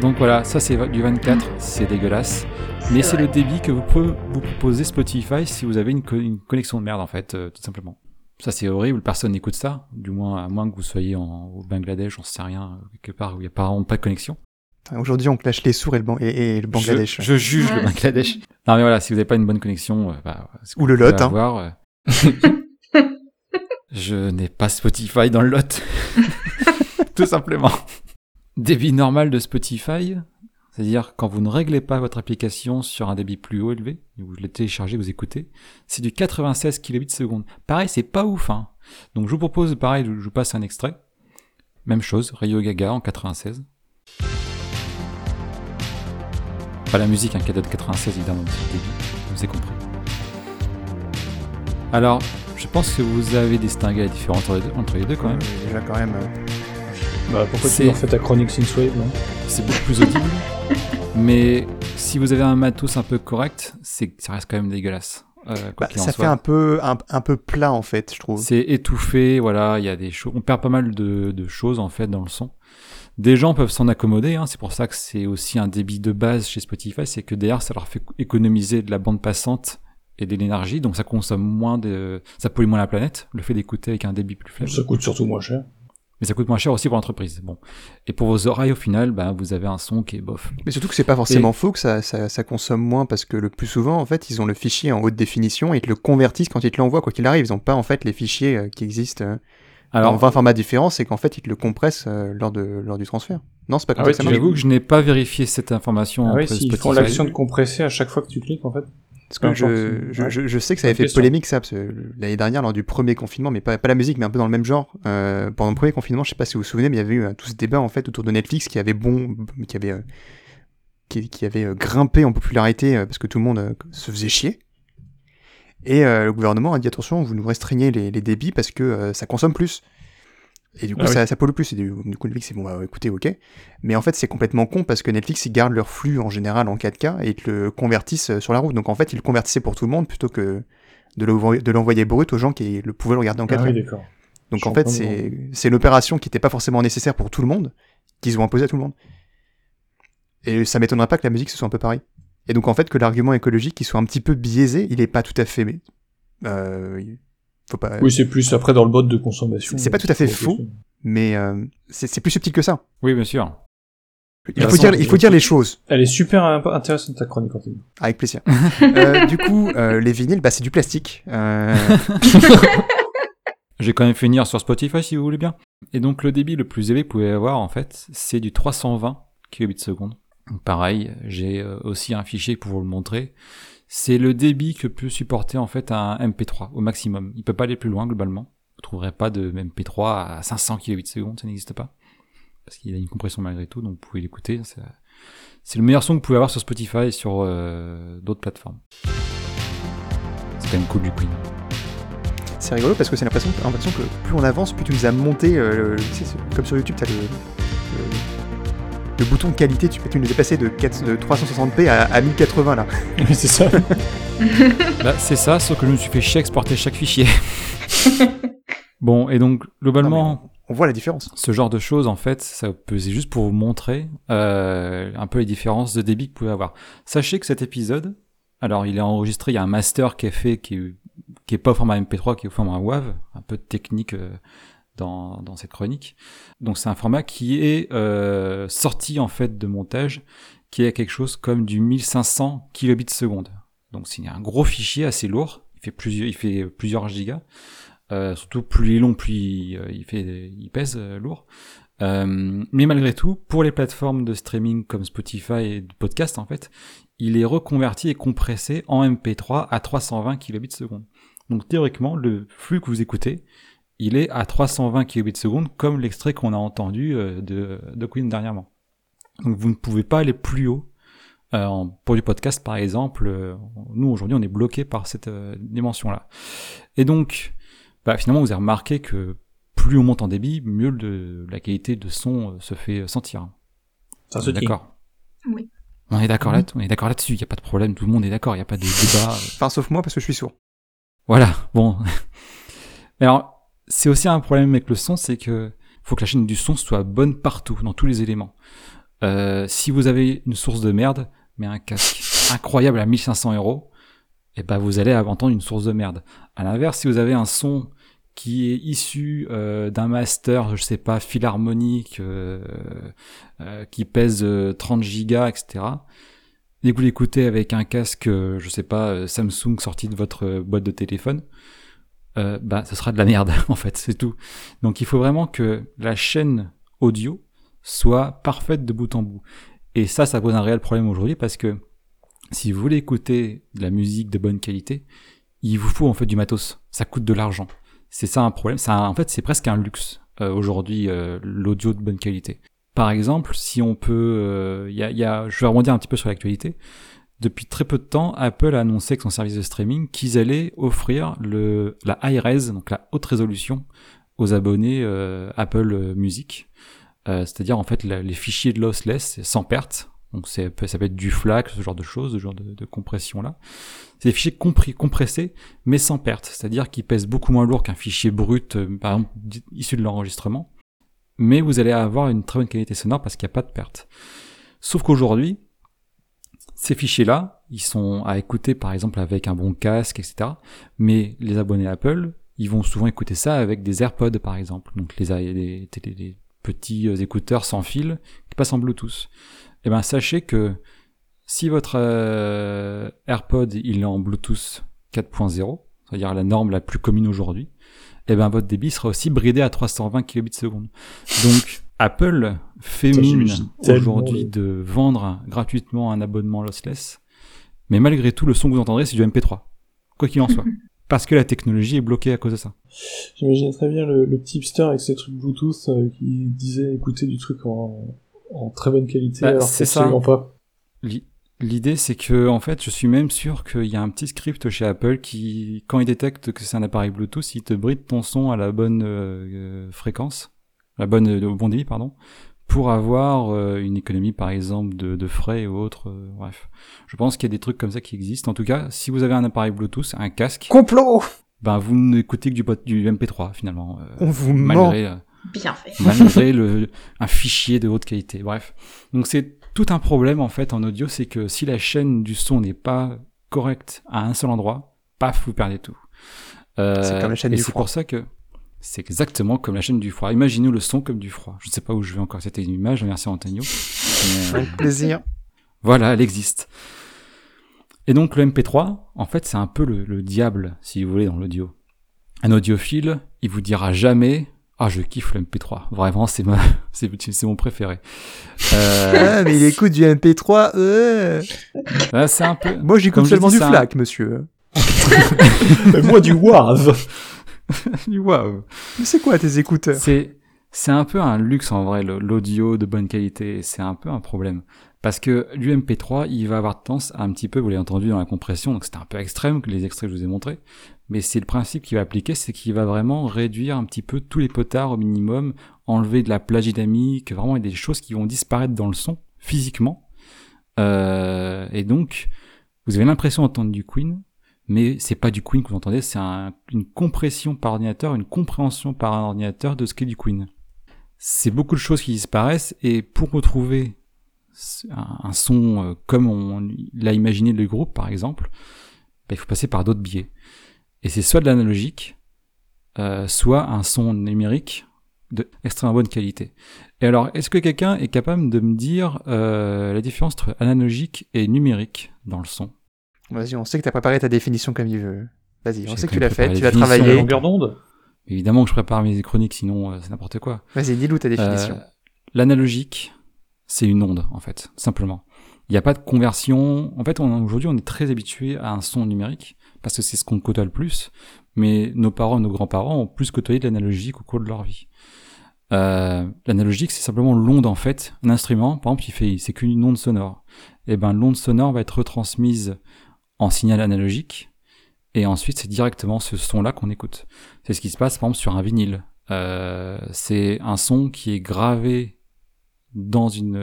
donc voilà, ça c'est du 24, c'est dégueulasse. Mais c'est le débit que vous pouvez vous proposer Spotify si vous avez une, connexion de merde en fait, euh, tout simplement. Ça c'est horrible, personne n'écoute ça, du moins à moins que vous soyez en, au Bangladesh, j'en sais rien, quelque part où il n'y a pas, pas de connexion. Aujourd'hui, on clash les sourds et le, et, le Bangladesh. Je, juge le Bangladesh. Non, mais voilà, si vous n'avez pas une bonne connexion, euh, bah, ou le lot, hein. Euh, je n'ai pas Spotify dans le lot. Tout simplement. Débit normal de Spotify, c'est-à-dire quand vous ne réglez pas votre application sur un débit plus haut élevé, vous le téléchargez, vous écoutez, c'est du 96 kbps seconde. Pareil, c'est pas ouf, hein. Donc je vous propose, pareil, je vous passe un extrait. Même chose, Rio Gaga en 96. Pas la musique, un cadeau de 96 évidemment, vous avez compris. Alors, je pense que vous avez distingué la différence entre les deux, quand même. quand même. Euh, bah, pourquoi tu as fait ta chronique Synthwave, non C'est beaucoup plus audible. mais si vous avez un matos un peu correct, c'est ça reste quand même dégueulasse. Euh, bah, ça fait un peu un, peu plat en fait, je trouve. C'est étouffé, voilà, il y a des choses, on perd pas mal de, de, choses en fait dans le son des gens peuvent s'en accommoder. Hein. C'est pour ça que c'est aussi un débit de base chez Spotify, c'est que derrière ça leur fait économiser de la bande passante et de l'énergie, donc ça consomme moins de, ça pollue moins la planète. Le fait d'écouter avec un débit plus faible. Ça coûte surtout moins cher. Mais ça coûte moins cher aussi pour l'entreprise. Bon. Et pour vos oreilles, au final, bah, vous avez un son qui est bof. Mais surtout que c'est pas forcément faux que ça, ça, ça, consomme moins parce que le plus souvent, en fait, ils ont le fichier en haute définition et ils te le convertissent quand ils te l'envoient, quoi qu'il arrive. Ils ont pas, en fait, les fichiers euh, qui existent euh, alors, en 20 formats différents, c'est qu'en fait, ils te le compressent euh, lors, de, lors du transfert. Non, c'est pas comme ah ça. J'avoue que je n'ai pas vérifié cette information. Ah ouais, ils font l'action de compresser à chaque fois que tu cliques, en fait. Parce que je, je, je, sais que ça avait fait polémique ça, parce que l'année dernière, lors du premier confinement, mais pas, pas la musique, mais un peu dans le même genre, euh, pendant le premier confinement, je sais pas si vous vous souvenez, mais il y avait eu tout ce débat en fait autour de Netflix qui avait bon, qui avait, euh, qui, qui, avait grimpé en popularité parce que tout le monde se faisait chier. Et euh, le gouvernement a dit attention, vous nous restreignez les, débits parce que euh, ça consomme plus. Et du coup, ah ça, pollue plus. Et du, coup, Netflix, c'est bon, bah, écoutez, ok. Mais en fait, c'est complètement con parce que Netflix, ils gardent leur flux en général en 4K et ils te le convertissent euh, sur la route. Donc en fait, ils le convertissaient pour tout le monde plutôt que de l'envoyer brut aux gens qui le pouvaient le regarder en 4K. Ah oui, d'accord. Donc en fait, c'est l'opération qui n'était pas forcément nécessaire pour tout le monde qu'ils ont imposé à tout le monde. Et ça m'étonnerait pas que la musique ce soit un peu pareil. Et donc en fait que l'argument écologique il soit un petit peu biaisé, il est pas tout à fait euh, faut pas Oui, c'est plus après dans le mode de consommation. C'est pas tout à fait faux, mais euh, c'est plus subtil que ça. Oui, bien sûr. Il faut, dire, il faut dire les choses. Elle est super intéressante ta chronique, Anthony. Avec plaisir. euh, du coup, euh, les vinyles, bah, c'est du plastique. Euh... J'ai quand même fait finir sur Spotify si vous voulez bien. Et donc le débit le plus élevé que vous pouvez avoir en fait, c'est du 320 kbps seconde. Pareil, j'ai euh, aussi un fichier pour vous le montrer. C'est le débit que peut supporter en fait un MP3 au maximum. Il peut pas aller plus loin globalement. Vous trouverez pas de MP3 à 500 kbps ça n'existe pas. Parce qu'il a une compression malgré tout, donc vous pouvez l'écouter. C'est le meilleur son que vous pouvez avoir sur Spotify et sur euh, d'autres plateformes. C'est quand même cool du Queen. C'est rigolo parce que c'est l'impression que plus on avance, plus tu nous as monté, euh, comme sur YouTube, t'as le, le bouton qualité, tu peux nous dépasser de, 360p à, 1080 là. c'est ça. bah, c'est ça, sauf que je me suis fait chier exporter chaque fichier. bon, et donc globalement. on voit la différence. Ce genre de choses, en fait, ça c'est juste pour vous montrer euh, un peu les différences de débit que vous pouvez avoir. Sachez que cet épisode, alors il est enregistré, il y a un master qui est fait qui est, qui est pas au format MP3, qui est au format WAV, un peu de technique. Euh, dans, cette chronique. Donc c'est un format qui est euh, sorti en fait de montage, qui est quelque chose comme du 1500 kilobits seconde. Donc c'est un gros fichier assez lourd, il fait plusieurs, il fait plusieurs gigas. Euh, surtout plus il est long, plus il, euh, pèse lourd. Mais malgré tout, pour les plateformes de streaming comme Spotify et de podcast en fait, il est reconverti et compressé en MP3 à 320 kilobits seconde. Donc théoriquement, le flux que vous écoutez, il est à 320 kbps seconde, comme l'extrait qu'on a entendu euh, de, de Queen dernièrement. Donc vous ne pouvez pas aller plus haut. Euh, pour du podcast, par exemple, euh, nous aujourd'hui on est bloqué par cette dimension-là. Et donc, bah, finalement vous avez remarqué que plus on monte en débit, mieux le, la qualité de son se fait sentir. Ça se D'accord. Oui. On est d'accord là, on est d'accord là-dessus. Il n'y a pas de problème. Tout le monde est d'accord. Il n'y a pas de débat. enfin, sauf moi parce que je suis sourd. Voilà. Bon. Alors, c'est aussi un problème avec le son, c'est que faut que la chaîne du son soit bonne partout, dans tous les éléments. Euh, si vous avez une source de merde, mais un casque incroyable à 1500 euros, et eh ben vous allez entendre une source de merde. À l'inverse, si vous avez un son qui est issu euh, d'un master, je sais pas, philharmonique, euh, qui pèse 30 euh, gigas, etc. Dès que vous l'écoutez avec un casque, je sais pas, Samsung sorti de votre boîte de téléphone, euh, bah, ce sera de la merde, en fait, c'est tout. Donc il faut vraiment que la chaîne audio soit parfaite de bout en bout. Et ça, ça pose un réel problème aujourd'hui parce que si vous voulez écouter de la musique de bonne qualité, il vous faut en fait du matos. Ça coûte de l'argent. C'est ça un problème. Ça, en fait, c'est presque un luxe euh, aujourd'hui euh, l'audio de bonne qualité. Par exemple, si on peut, il y a, y a, je vais rebondir un petit peu sur l'actualité. Depuis très peu de temps, Apple a annoncé avec son service de streaming qu'ils allaient offrir le, la high res, donc la haute résolution, aux abonnés euh, Apple Music. Euh, c'est-à-dire en fait les fichiers de lossless sans perte. Donc ça peut être du FLAC, ce genre de choses, ce genre de, de compression là. C'est des fichiers compris, compressés, mais sans perte. C'est-à-dire qu'ils pèsent beaucoup moins lourd qu'un fichier brut, euh, par exemple issu de l'enregistrement. Mais vous allez avoir une très bonne qualité sonore parce qu'il n'y a pas de perte. Sauf qu'aujourd'hui, ces fichiers-là, ils sont à écouter par exemple avec un bon casque, etc. Mais les abonnés Apple, ils vont souvent écouter ça avec des AirPods par exemple. Donc les, petits euh, écouteurs sans fil qui passent en Bluetooth. Et eh ben sachez que si votre euh, AirPod il est en Bluetooth 4.0, c'est-à-dire la norme la plus commune aujourd'hui, eh ben votre débit sera aussi bridé à 320 kbps. Donc Apple fait mine aujourd'hui de vendre gratuitement un abonnement lossless, mais malgré tout, le son que vous entendrez, c'est du MP3, quoi qu'il en soit. Parce que la technologie est bloquée à cause de ça. J'imagine très bien le, petit hipster avec ses trucs Bluetooth euh, qui disait écouter du truc en, très bonne qualité, bah, alors c'est absolument pas. L'idée, c'est que, en fait, je suis même sûr qu'il y a un petit script chez Apple qui, quand il détecte que c'est un appareil Bluetooth, il te bride ton son à la bonne euh, euh, fréquence la bonne, au bon débit, pardon, pour avoir euh, une économie, par exemple, de, de frais ou autre. Euh, bref, je pense qu'il y a des trucs comme ça qui existent. En tout cas, si vous avez un appareil Bluetooth, un casque, complot, ben vous n'écoutez que du, du MP3 finalement. Euh, On vous malgré, ment. Bien fait. malgré le, un fichier de haute qualité. Bref, donc c'est tout un problème en fait en audio, c'est que si la chaîne du son n'est pas correcte à un seul endroit, paf, vous perdez tout. c'est comme la chaîne et c'est pour ça que c'est exactement comme la chaîne du froid. Imaginez le son comme du froid. Je ne sais pas où je vais encore cette image. Merci Antonio. Avec plaisir. Voilà, elle existe. Et donc le MP3, en fait, c'est un peu le, diable, si vous voulez, dans l'audio. Un audiophile, il vous dira jamais ah, je kiffe le MP3. Vraiment, c'est ma, c'est, mon préféré. Euh... Ah, mais il écoute du MP3. Euh... c'est un peu. Moi, j'écoute seulement du FLAC, monsieur. moi, du WAV. Waouh. Mais c'est quoi tes écouteurs? C'est c'est un peu un luxe en vrai l'audio de bonne qualité. C'est un peu un problème parce que l'UMP3 il va avoir tendance à un petit peu, vous l'avez entendu dans la compression, donc c'était un peu extrême que les extraits que je vous ai montrés. Mais c'est le principe qu'il va appliquer, c'est qu'il va vraiment réduire un petit peu tous les potards au minimum, enlever de la plage dynamique, vraiment des choses qui vont disparaître dans le son physiquement. Euh, et donc, vous avez l'impression d'entendre du Queen, mais c'est pas du Queen que vous entendez, c'est une compression par ordinateur, une compréhension par un ordinateur de ce qu'est du Queen. C'est beaucoup de choses qui disparaissent, et pour retrouver un, son euh, comme on l'a imaginé le groupe, par exemple, bah, il faut passer par d'autres biais. Et c'est soit de l'analogique, euh, soit un son numérique de extrêmement bonne qualité. Et alors, est-ce que quelqu'un est capable de me dire euh, la différence entre analogique et numérique dans le son? Vas-y, on sait que tu as préparé ta définition comme il veut. Vas-y, on sait que tu l'as fait, préparé tu la vas définition, travailler. mais longueur d'onde Évidemment que je prépare mes chroniques, sinon euh, c'est n'importe quoi. Vas-y, dis-nous ta définition. Euh, L'analogique, c'est une onde, en fait, simplement. Il n'y a pas de conversion. En fait, aujourd'hui, on est très habitué à un son numérique, parce que c'est ce qu'on côtoie le plus, mais nos parents, nos grands-parents ont plus côtoyé de l'analogique au cours de leur vie. Euh, l'analogique, c'est simplement l'onde, en fait. Un instrument, par exemple, il fait, c'est qu'une onde sonore. Et ben, l'onde sonore va être retransmise en signal analogique, et ensuite, c'est directement ce son-là qu'on écoute. C'est ce qui se passe, par exemple, sur un vinyle. Euh, c'est un son qui est gravé dans une,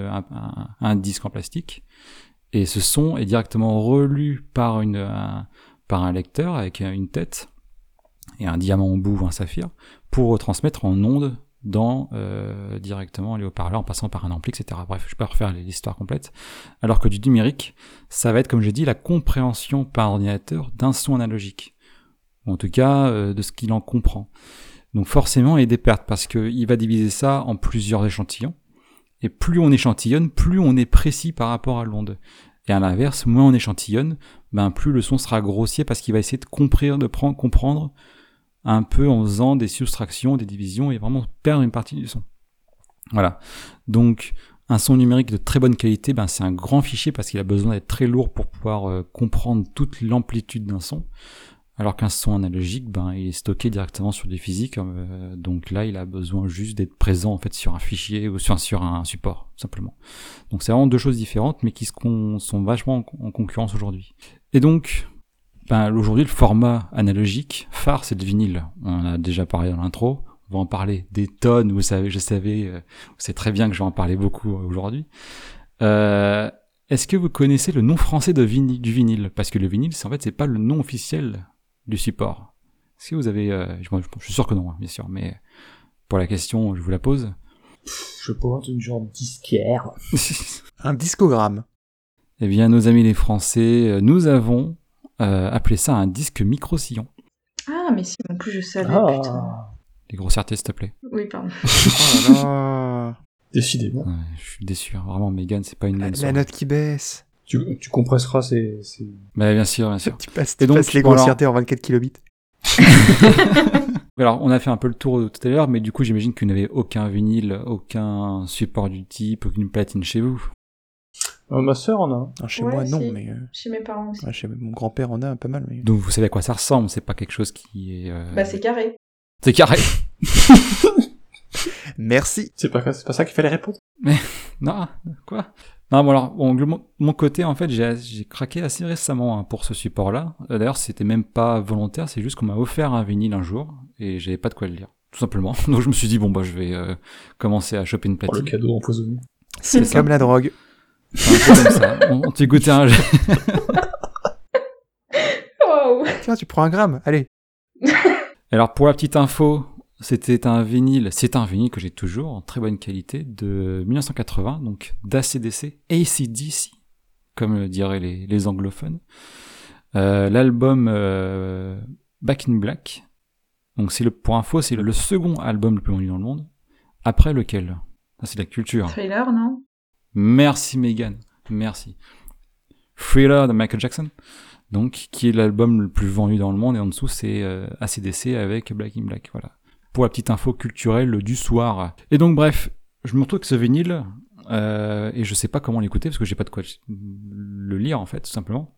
un, disque en plastique, et ce son est directement relu par, une, un, par un lecteur avec une tête et un diamant au bout ou un saphir pour retransmettre en ondes dans euh, directement les haut-parleurs en passant par un ampli, etc. Bref, je peux refaire l'histoire complète. Alors que du numérique, ça va être, comme j'ai dit, la compréhension par ordinateur d'un son analogique. En tout cas, euh, de ce qu'il en comprend. Donc forcément, il y a des pertes parce qu'il va diviser ça en plusieurs échantillons. Et plus on échantillonne, plus on est précis par rapport à l'onde. Et à l'inverse, moins on échantillonne, ben plus le son sera grossier parce qu'il va essayer de comprendre, de prendre, comprendre un peu en faisant des soustractions, des divisions et vraiment perdre une partie du son. Voilà. Donc un son numérique de très bonne qualité, ben c'est un grand fichier parce qu'il a besoin d'être très lourd pour pouvoir euh, comprendre toute l'amplitude d'un son. Alors qu'un son analogique, ben, il est stocké directement sur du physique, euh, donc là, il a besoin juste d'être présent en fait sur un fichier ou sur, sur un support, simplement. Donc c'est vraiment deux choses différentes, mais qui sont vachement en, en concurrence aujourd'hui. Et donc, ben, aujourd'hui, le format analogique phare, c'est le vinyle. On en a déjà parlé dans l'intro. On va en parler des tonnes. Vous savez, je savais, euh, c'est très bien que je vais en parler beaucoup euh, aujourd'hui. Euh, Est-ce que vous connaissez le nom français de vinyle, du vinyle? Parce que le vinyle, c'est en fait, c'est pas le nom officiel du support. Est-ce que vous avez, euh, je, suis sûr que non, hein, bien sûr, mais pour la question, je vous la pose. Je sais pas, un truc genre disquaire. Un discogramme. Eh bien, nos amis les Français, nous avons euh, ça un disque micro-sillon. Ah, mais si, en plus je savais, putain. Ah, Les grossièretés, s'il te plaît. Oui, pardon. Oh là là. décidément. Ouais, je suis déçu, hein. vraiment, Megan, c'est pas une La, bonne la soirée. note qui baisse. Tu, tu compresseras ces, ces... Bah, bien sûr, bien sûr. Tu passes, Et donc, passes les alors- grossièretés en 24 kilobits. Alors, on a fait un peu le tour tout à l'heure, mais du coup, j'imagine que vous n'avez aucun vinyle, aucun support du type, aucune platine chez vous. Euh, ma sœur en a un. Non, chez Ouais, moi, non, si. mais... euh, Chez mes parents aussi. ouais, chez mon grand-père en a un pas mal, mais... Donc, vous savez à quoi ça ressemble, c'est pas quelque chose qui est... euh, Bah, c'est carré. c'est carré. Merci C'est pas, c'est pas ça qu'il fallait répondre. Non, quoi? Non, bon alors, bon, de mon, côté, en fait, j'ai j'ai craqué assez récemment hein, pour ce support-là. D'ailleurs, c'était même pas volontaire, c'est juste qu'on m'a offert un vinyle un jour, et j'avais pas de quoi le lire, tout simplement. Donc je me suis dit, bon, bah, je vais euh, commencer à choper une Pour le platine. cadeau empoisonné. C'est. Comme la drogue. Un peu comme ça. On, t'y goûté un Wow Tiens, tu prends un gramme, allez. Alors pour la petite info, c'était un vinyle, c'est un vinyle que j'ai toujours en très bonne qualité de 1980, donc d'ACDC, ACDC, comme le diraient les, les anglophones. Euh, L'album euh, Back in Black, donc c'est le pour info, c'est le, le second album le plus vendu dans le monde. Après lequel? C'est de la culture. Thriller, non? Merci Megan, merci. Thriller de Michael Jackson, donc qui est l'album le plus vendu dans le monde et en dessous c'est euh, ACDC avec Black in Black, voilà. Pour la petite info culturelle du soir. Et donc bref, je me retrouve avec ce vinyle euh, et je sais pas comment l'écouter parce que j'ai pas de quoi le lire en fait tout simplement.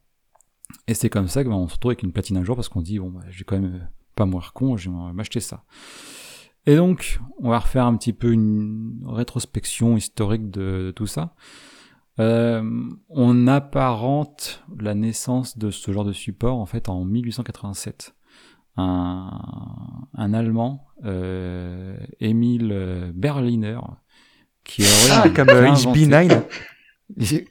Et c'est comme ça que bah, on se retrouve avec une platine un jour parce qu'on dit bon bah, je vais quand même pas mourir con, je vais m'acheter ça. Et donc, on va refaire un petit peu une rétrospection historique de, de tout ça. Euh, on apparente la naissance de ce genre de support en fait en 1887. Un, un Allemand, euh, Emil Berliner, qui aurait Ah, comme euh, inventé- HB9. j'ai-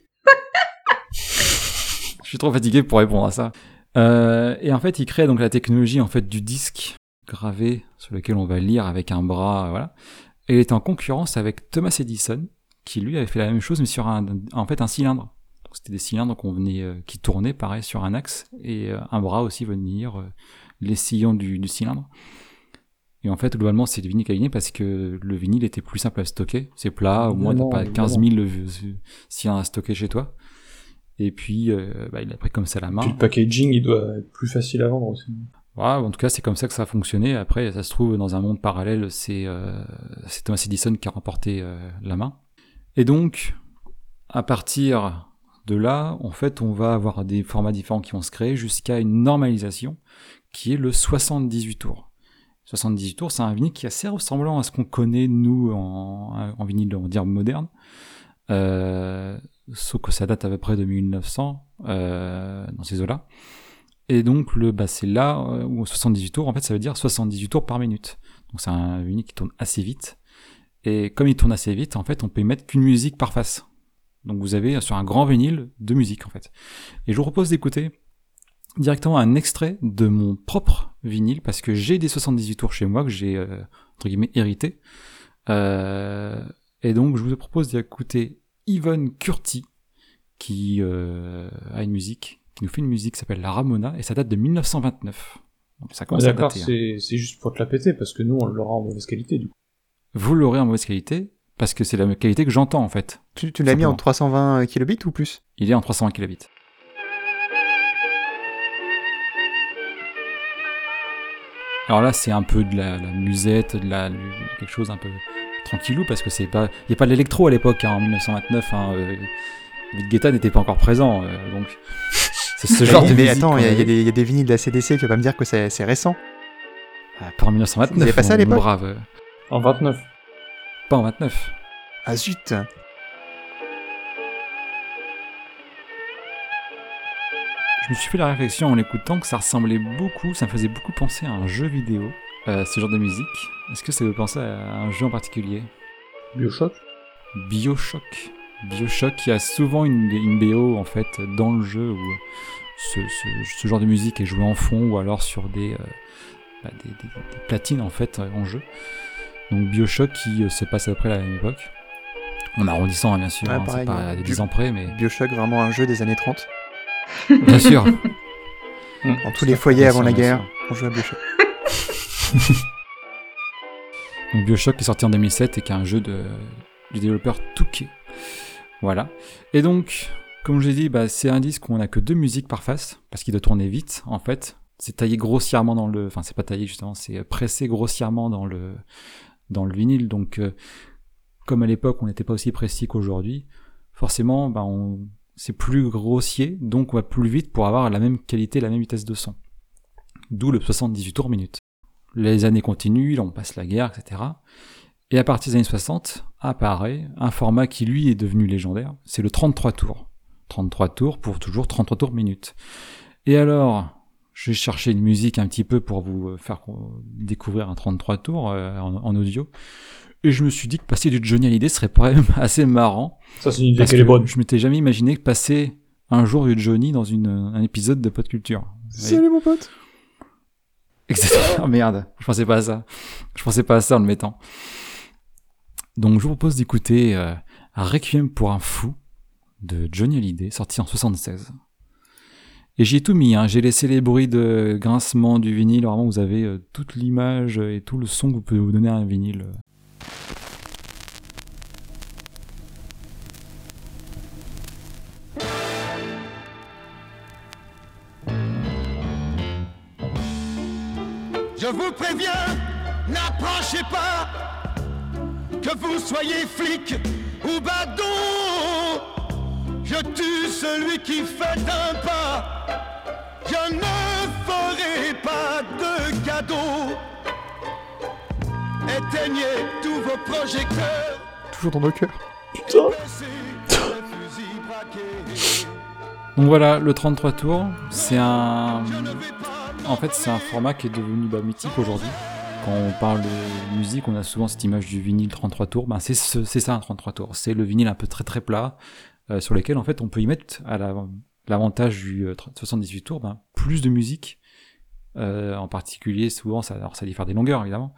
Je suis trop fatigué pour répondre à ça. Euh, et en fait, il crée donc la technologie en fait du disque gravé sur lequel on va lire avec un bras, voilà. Et il était en concurrence avec Thomas Edison, qui lui avait fait la même chose mais sur un, en fait un cylindre. Donc, C'était des cylindres qu'on venait, euh, qui tournaient pareil sur un axe et euh, un bras aussi venir euh, les sillons du, du cylindre. Et en fait, globalement, c'est le vinyle qui a gagné parce que le vinyle était plus simple à stocker. C'est plat, au moins t'as pas 15 000 si un à stocker chez toi. Et puis, euh, bah, il a pris comme ça la main. Puis le packaging, il doit être plus facile à vendre aussi. En tout cas, c'est comme ça que ça a fonctionné. Après, ça se trouve, dans un monde parallèle, c'est euh, Thomas Edison qui a remporté euh, la main. Et donc, à partir de là, en fait, on va avoir des formats différents qui vont se créer jusqu'à une normalisation qui est le 78 tours. 78 tours, c'est un vinyle qui est assez ressemblant à ce qu'on connaît, nous, en, vinyle, on va moderne. Euh, sauf que ça date à peu près de 1900, euh, dans ces eaux-là. Et donc, le, bah, c'est là euh, où 78 tours, en fait, ça veut dire 78 tours par minute. Donc, c'est un vinyle qui tourne assez vite. Et comme il tourne assez vite, en fait, on peut y mettre qu'une musique par face. Donc, vous avez sur un grand vinyle deux musiques, en fait. Et je vous propose d'écouter directement un extrait de mon propre vinyle, parce que j'ai des 78 tours chez moi, que j'ai, euh, entre guillemets, hérité. Euh, et donc, je vous propose d'écouter Yvonne Curti, qui euh, a une musique, qui nous fait une musique qui s'appelle La Ramona, et ça date de 1929. Donc ça commence à dater. Hein. C'est, c'est juste pour te la péter, parce que nous, on l'aura en mauvaise qualité, du coup. Vous l'aurez en mauvaise qualité, parce que c'est la qualité que j'entends, en fait. Tu, tu l'as mis en 320 kilobits ou plus? Il est en 320 kilobits. Alors là, c'est un peu de la, la musette, de la, quelque chose un peu tranquillou parce que c'est pas, il y a pas de l'électro à l'époque hein, en 1929. Hein, euh, Guetta n'était pas encore présent, euh, donc ce genre de mais attends, il y, y, a des vinyles de la CDC, tu vas pas me dire que c'est récent. Ah, pas en 1929. Vous pas ça à l'époque Brave. En 29. Pas en 29. Ah zut Je me suis fait la réflexion en l'écoutant que ça ressemblait beaucoup, ça me faisait beaucoup penser à un jeu vidéo, euh, ce genre de musique. Est-ce que ça vous penser à un jeu en particulier? Bioshock? Bioshock. Bioshock qui a souvent une, une, BO en fait dans le jeu où ce, ce, genre de musique est joué en fond ou alors sur des, euh, bah, des, des, platines en fait en jeu. Donc Bioshock qui euh, se passe après la même époque. En arrondissant hein, bien sûr, hein, c'est pas à des 10 ans près mais... Bioshock vraiment un jeu des années 30 Bien sûr. Dans tous les foyers avant la guerre, on joue à Bioshock. Donc Bioshock est sorti en 2007 et qui est un jeu de, du développeur Touquet. Voilà. Et donc, comme je l'ai dit, bah, c'est un disque où on a que deux musiques par face, parce qu'il doit tourner vite, en fait. C'est taillé grossièrement dans le... Enfin, c'est pas taillé, justement, c'est pressé grossièrement dans le, dans le vinyle. Donc, euh, comme à l'époque, on n'était pas aussi précis qu'aujourd'hui, forcément, bah, on c'est plus grossier, donc on va plus vite pour avoir la même qualité, la même vitesse de son. D'où le 78 tours minute. Les années continuent, on passe la guerre, etc. Et à partir des années 60, apparaît un format qui lui est devenu légendaire, c'est le 33 tours. 33 tours pour toujours 33 tours minute. Et alors, je vais chercher une musique un petit peu pour vous faire découvrir un 33 tours euh, en audio. Et je me suis dit que passer du Johnny Hallyday serait quand même assez marrant. Ça, c'est une idée qu'elle est bonne. Je m'étais jamais imaginé passer un jour du Johnny dans une, un épisode de Pod Culture. Salut mon pote. Exactement. Oh, merde, je pensais pas à ça. Je pensais pas à ça en le mettant. Donc je vous propose d'écouter euh, un Requiem pour un fou de Johnny Hallyday, sorti en 76. Et j'y ai tout mis, hein. j'ai laissé les bruits de grincement du vinyle, vraiment vous avez euh, toute l'image et tout le son que vous pouvez vous donner à un vinyle. Je vous préviens, n'approchez pas, que vous soyez flic ou badon. Je tue celui qui fait un pas. Je ne ferai pas de cadeau. Éteignez tous vos projecteurs. Toujours dans nos cœurs. Putain. Donc voilà, le 33 tours, c'est un... En fait, c'est un format qui est devenu bah, mythique aujourd'hui. Quand on parle de musique, on a souvent cette image du vinyle 33 tours. Ben, c'est ça un 33 tours. C'est le vinyle un peu très très plat, euh, sur lequel en fait on peut y mettre à l'avantage du 78 euh, tours, ben, plus de musique. Euh, en particulier, souvent, ça, alors ça diffère des longueurs évidemment,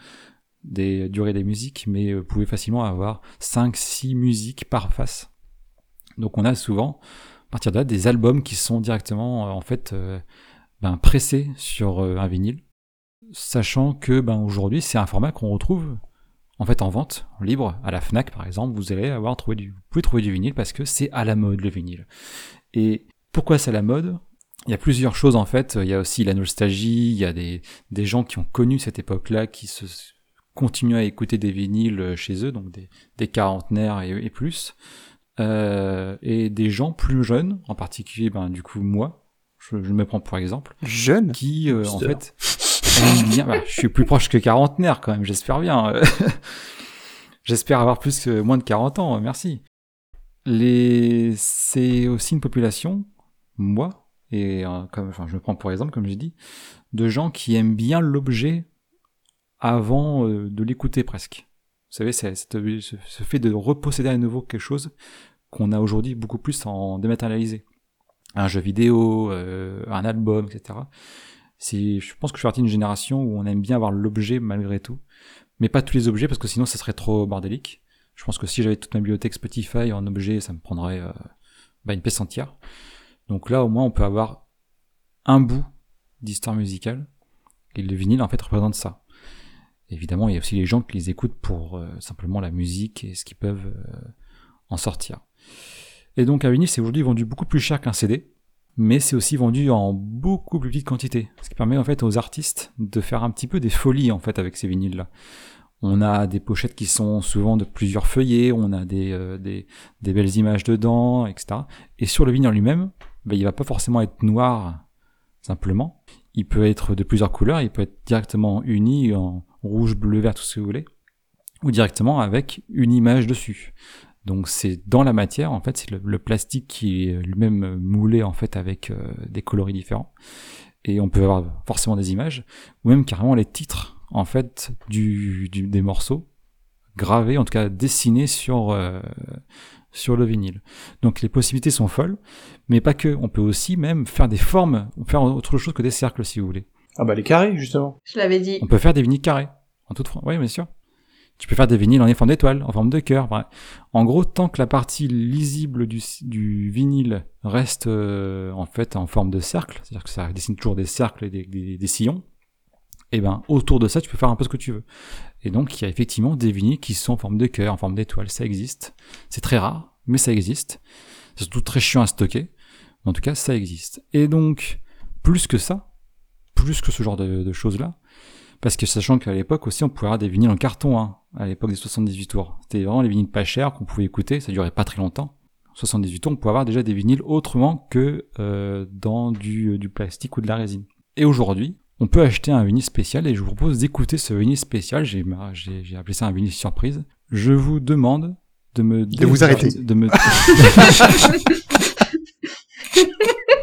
des durées des musiques, mais vous pouvez facilement avoir 5-6 musiques par face. Donc on a souvent, à partir de là, des albums qui sont directement en fait ben, pressés sur un vinyle. Sachant que ben, aujourd'hui, c'est un format qu'on retrouve en fait en vente, libre, à la FNAC par exemple, vous allez avoir trouvé du, vous pouvez trouver du vinyle parce que c'est à la mode le vinyle. Et pourquoi c'est à la mode? Il y a plusieurs choses en fait. Il y a aussi la nostalgie, il y a des, des gens qui ont connu cette époque-là, qui se continuent à écouter des vinyles chez eux, donc des, des quarantenaires et, plus. Euh, et des gens plus jeunes, en particulier ben, du coup moi, je, je me prends pour exemple. Jeune? Qui euh, en fait bah, je suis plus proche que quarantenaire quand même, j'espère bien. j'espère avoir plus que moins de 40 ans, merci. Les... C'est aussi une population, moi, et euh, comme, enfin, je me prends pour exemple, comme j'ai dit, de gens qui aiment bien l'objet avant euh, de l'écouter presque. Vous savez, c'est ce fait de reposséder à nouveau quelque chose qu'on a aujourd'hui beaucoup plus en dématérialisé. Un jeu vidéo, euh, un album, etc c'est, je pense que je suis partie d'une génération où on aime bien avoir l'objet malgré tout, mais pas tous les objets parce que sinon ça serait trop bordélique. Je pense que si j'avais toute ma bibliothèque Spotify en objet, ça me prendrait euh, bah, une pièce entière. Donc là, au moins, on peut avoir un bout d'histoire musicale. Et le vinyle, en fait, représente ça. Évidemment, il y a aussi les gens qui les écoutent pour euh, simplement la musique et ce qu'ils peuvent euh, en sortir. Et donc, un vinyle, c'est aujourd'hui vendu beaucoup plus cher qu'un CD mais c'est aussi vendu en beaucoup plus petite quantité, ce qui permet en fait aux artistes de faire un petit peu des folies en fait avec ces vinyles là. On a des pochettes qui sont souvent de plusieurs feuillets, on a des, euh, belles images dedans, etc. Et sur le vinyle lui-même, ben, il va pas forcément être noir simplement. Il peut être de plusieurs couleurs, il peut être directement uni en rouge, bleu, vert, tout ce que vous voulez, ou directement avec une image dessus. Donc c'est dans la matière, en fait, c'est le, plastique qui est lui-même moulé en fait avec euh, des coloris différents. Et on peut avoir forcément des images, ou même carrément les titres en fait du, des morceaux gravés, en tout cas dessinés sur euh, sur le vinyle. Donc les possibilités sont folles, mais pas que. On peut aussi même faire des formes, faire autre chose que des cercles si vous voulez. Ah bah les carrés justement. Je l'avais dit. On peut faire des vinyles carrés en toute Oui, bien sûr. Tu peux faire des vinyles en forme d'étoile, en forme de cœur. En gros, tant que la partie lisible du, vinyle reste euh, en fait en forme de cercle, c'est-à-dire que ça dessine toujours des cercles et des, sillons, et eh ben autour de ça, tu peux faire un peu ce que tu veux. Et donc, il y a effectivement des vinyles qui sont en forme de cœur, en forme d'étoile. Ça existe. C'est très rare, mais ça existe. C'est surtout très chiant à stocker. En tout cas, ça existe. Et donc, plus que ça, plus que ce genre de choses-là, parce que sachant qu'à l'époque aussi, on pouvait avoir des vinyles en carton, hein, à l'époque des 78 tours. C'était vraiment les vinyles pas chers qu'on pouvait écouter, ça durait pas très longtemps. 78 tours, on pouvait avoir déjà des vinyles autrement que euh, dans du, euh, du plastique ou de la résine. Et aujourd'hui, on peut acheter un vinyle spécial et je vous propose d'écouter ce vinyle spécial. J'ai, j'ai, appelé ça un vinyle surprise. Je vous demande de me... De vous arrêter. De me...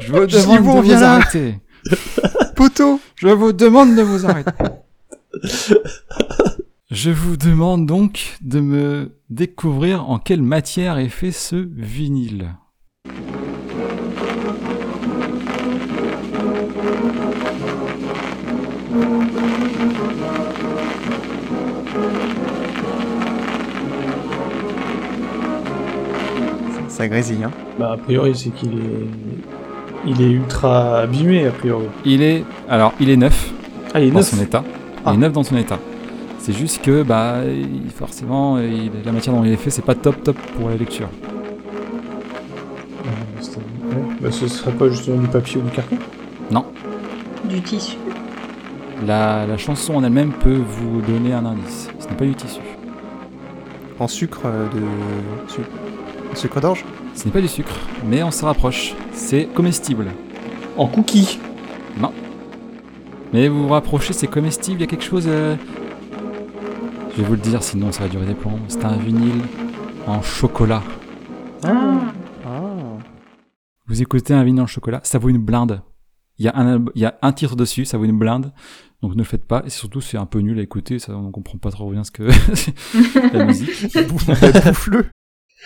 je vous demande de vous arrêter. Poteau Je vous demande de vous arrêter. Je vous demande donc de me découvrir en quelle matière est fait ce vinyle. Ça grésille, hein Bah, a priori, c'est qu'il est. Il est ultra abîmé, a priori. Il est. Alors, il est neuf. Ah, il est dans neuf son état. Il est ah. neuf dans son état. C'est juste que, bah, forcément, la matière dont il est fait, c'est pas top top pour la lecture. Bah, ce serait pas justement du papier ou du carton? Non. Du tissu? La, la chanson en elle-même peut vous donner un indice. Ce n'est pas du tissu. En sucre euh, de. sucre d'orge? Ce n'est pas du sucre, mais on se rapproche. C'est comestible. En cookie? Non. Mais vous vous rapprochez, c'est comestible, il y a quelque chose. Euh, je vais vous le dire, sinon ça va durer des plombs. C'est un vinyle en chocolat. Ah. ah. Vous écoutez un vinyle en chocolat, ça vaut une blinde. Il y, a un, il y a un titre dessus, ça vaut une blinde. Donc ne le faites pas. Et surtout, c'est un peu nul à écouter. Ça, on comprend pas trop bien ce que la musique. Bouffe-le.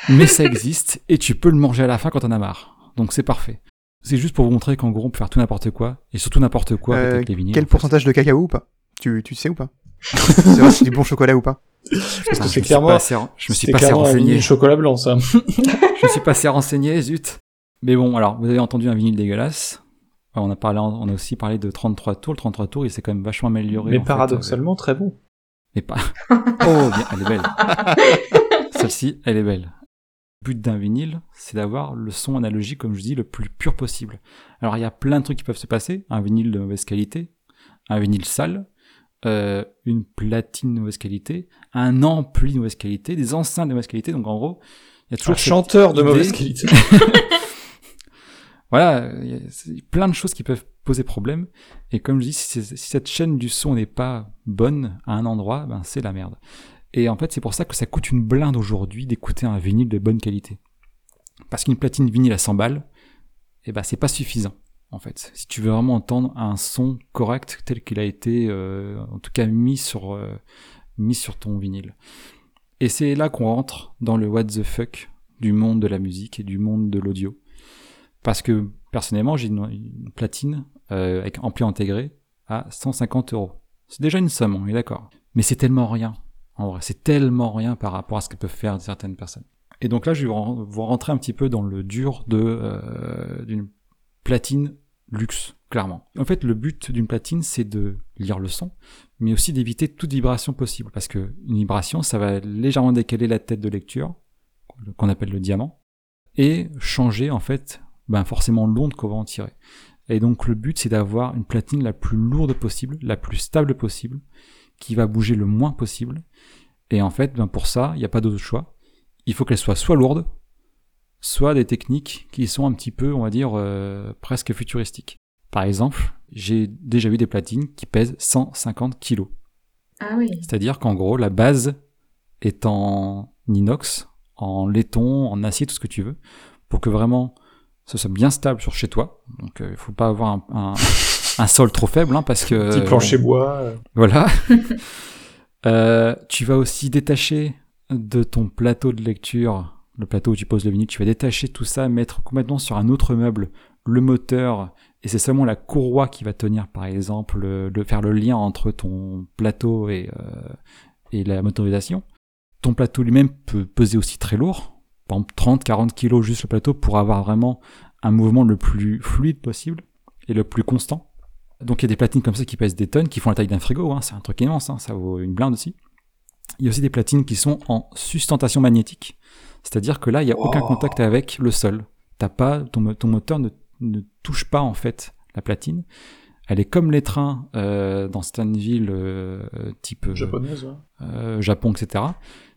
Mais ça existe et tu peux le manger à la fin quand t'en as marre. Donc c'est parfait. C'est juste pour vous montrer qu'en gros, on peut faire tout n'importe quoi, et surtout n'importe quoi euh, avec les vinyles. Quel pourcentage de cacao ou pas? Tu, tu sais ou pas? C'est vrai si c'est du bon chocolat ou pas? Parce que c'est clairement. Assez, je me suis pas assez renseigné. Un chocolat blanc, ça. je me suis pas assez renseigné, zut. Mais bon, alors, vous avez entendu un vinyle dégueulasse. On a, parlé, on a aussi parlé de 33 tours. Le 33 tours, il s'est quand même vachement amélioré. Mais paradoxalement, très bon. Mais pas. oh, bien, elle est belle. Celle-ci, elle est belle. Le but d'un vinyle, c'est d'avoir le son analogique, comme je dis, le plus pur possible. Alors, il y a plein de trucs qui peuvent se passer. Un vinyle de mauvaise qualité, un vinyle sale, euh, une platine de mauvaise qualité, un ampli de mauvaise qualité, des enceintes de mauvaise qualité. Donc, en gros, il y a toujours un chanteur de mauvaise qualité. voilà, il y a plein de choses qui peuvent poser problème. Et comme je dis, si, cette chaîne du son n'est pas bonne à un endroit, ben c'est la merde. Et en fait, c'est pour ça que ça coûte une blinde aujourd'hui d'écouter un vinyle de bonne qualité. Parce qu'une platine vinyle à 100 balles, eh ben, c'est pas suffisant, en fait. Si tu veux vraiment entendre un son correct tel qu'il a été, euh, en tout cas, mis sur, euh, mis sur ton vinyle. Et c'est là qu'on rentre dans le what the fuck du monde de la musique et du monde de l'audio. Parce que, personnellement, j'ai une, platine euh, avec ampli intégré à 150 euros. C'est déjà une somme, on est d'accord. Mais c'est tellement rien en vrai, c'est tellement rien par rapport à ce que peuvent faire certaines personnes. Et donc là, je vais vous rentrer un petit peu dans le dur euh, d'une platine luxe, clairement. En fait, le but d'une platine, c'est de lire le son, mais aussi d'éviter toute vibration possible, parce que une vibration, ça va légèrement décaler la tête de lecture, qu'on appelle le diamant, et changer en fait, ben forcément l'onde qu'on va en tirer. Et donc le but, c'est d'avoir une platine la plus lourde possible, la plus stable possible, qui va bouger le moins possible. Et en fait, ben pour ça, il n'y a pas d'autre choix. Il faut qu'elle soit soit lourde, soit des techniques qui sont un petit peu, on va dire, euh, presque futuristiques. Par exemple, j'ai déjà vu des platines qui pèsent 150 kg. Ah oui. C'est-à-dire qu'en gros, la base est en inox, en laiton, en acier, tout ce que tu veux, pour que vraiment ce soit bien stable sur chez toi. Donc, il euh, ne faut pas avoir un un sol trop faible, hein, parce que... Petit plancher bois. Euh. Voilà. Euh, tu vas aussi détacher de ton plateau de lecture, le plateau où tu poses le vinyle, tu vas détacher tout ça, mettre complètement sur un autre meuble le moteur, et c'est seulement la courroie qui va tenir, par exemple, le, faire le lien entre ton plateau et, euh, et la motorisation. Ton plateau lui-même peut peser aussi très lourd, par exemple 30-40 kg juste le plateau pour avoir vraiment un mouvement le plus fluide possible et le plus constant. Donc il y a des platines comme ça qui pèsent des tonnes, qui font la taille d'un frigo, hein, c'est un truc immense, hein, ça vaut une blinde aussi. Il y a aussi des platines qui sont en sustentation magnétique, c'est-à-dire que là, il n'y a aucun contact avec le sol. T'as pas, ton, ton moteur ne, ne, touche pas en fait la platine. Elle est comme les trains euh, dans certaines villes euh, type euh, japonaise, euh, Japon, etc.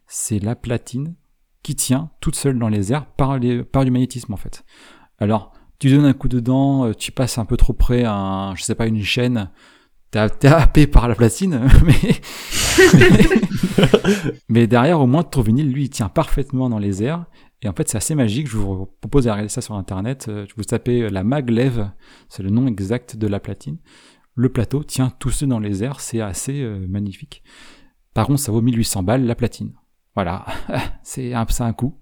C'est la platine qui tient toute seule dans les airs par, les, par du magnétisme en fait. Alors, tu donnes un coup dedans, euh, tu passes un peu trop près à, un, je sais pas, une chaîne, t'es happé par la platine, mais, mais, derrière, au moins, ton vinyle, lui, il tient parfaitement dans les airs. Et en fait, c'est assez magique. Je vous propose de ça sur Internet. Euh, je vous tapez la maglev, c'est le nom exact de la platine. Le plateau tient tout seul dans les airs, c'est assez euh, magnifique. Par contre, ça vaut 1800 balles la platine. Voilà, c'est un, un coup.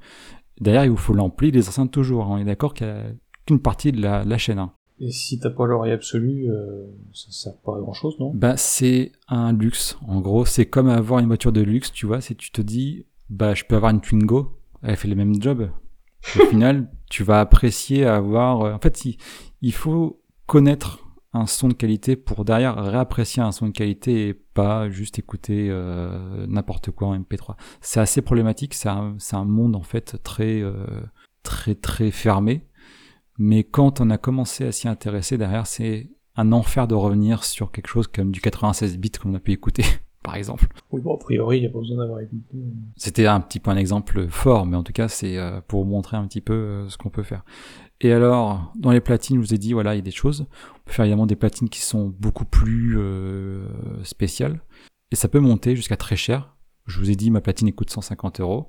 Derrière, il vous faut l'ampli, les enceintes toujours. On est d'accord qu'il y a une partie de la, chaîne. Hein. Et si t'as pas l'oreille absolue, euh, ça sert pas à grand chose, non? Bah c'est un luxe. En gros, c'est comme avoir une voiture de luxe, tu vois. Si tu te dis, bah je peux avoir une Twingo, elle fait le même job. Au final, tu vas apprécier avoir. Euh, en fait, il, faut connaître un son de qualité pour derrière réapprécier un son de qualité et pas juste écouter euh, n'importe quoi en MP3. C'est assez problématique. C'est un, un, monde en fait très très très fermé mais quand on a commencé à s'y intéresser, derrière, c'est un enfer de revenir sur quelque chose comme du 96 bits qu'on a pu écouter, par exemple. Oui, bon, a priori, il n'y a pas besoin d'avoir écouté. C'était un petit peu un exemple fort, mais en tout cas, c'est euh, pour vous montrer un petit peu euh, ce qu'on peut faire. Et alors, dans les platines, je vous ai dit, voilà, il y a des choses. On peut faire évidemment des platines qui sont beaucoup plus euh, spéciales. Et ça peut monter jusqu'à très cher. Je vous ai dit, ma platine coûte 150 euros.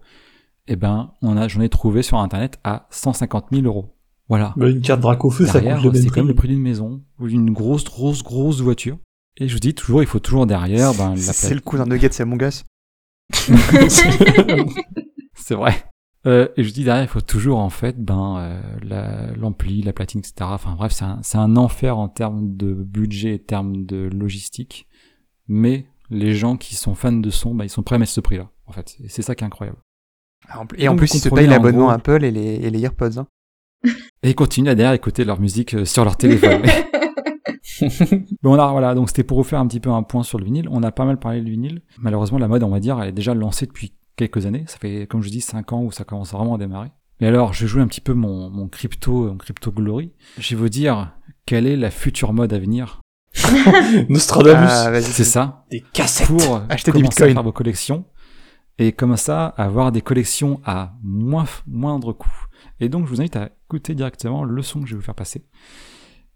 Eh ben, on a, j'en ai trouvé sur Internet à 150 000 euros. Voilà. Bah, une carte Dracofeu, ça coûte le C'est quand même le prix d'une maison ou d'une grosse, grosse, grosse voiture. Et je vous dis toujours, il faut toujours derrière. Ben, c'est le coup d'un nugget, c'est Among Us. c'est vrai. Euh, et je dis derrière, il faut toujours en fait, ben euh, l'ampli, la, platine, etc. Enfin bref, c'est un, un, enfer en termes de budget, en termes de logistique. Mais les gens qui sont fans de son, ben, ils sont prêts à mettre ce prix-là. En fait, c'est ça qui est incroyable. Et en plus, ils se payent l'abonnement Apple et les, et les AirPods. Hein. Et ils continuent à derrière écouter leur musique euh, sur leur téléphone. bon, on a, voilà, donc c'était pour vous faire un petit peu un point sur le vinyle. On a pas mal parlé du vinyle. Malheureusement, la mode, on va dire, elle est déjà lancée depuis quelques années. Ça fait, comme je dis, 5 ans où ça commence vraiment à démarrer. Mais alors, je joue un petit peu mon, mon crypto, mon crypto glory. Je vais vous dire quelle est la future mode à venir? Nostradamus. Ah, c'est ça. Des cassettes. Pour Acheter des à bitcoins. faire vos collections. Et comme ça, avoir des collections à moins, moindre coût. Et donc, je vous invite à écouter directement le son que je vais vous faire passer,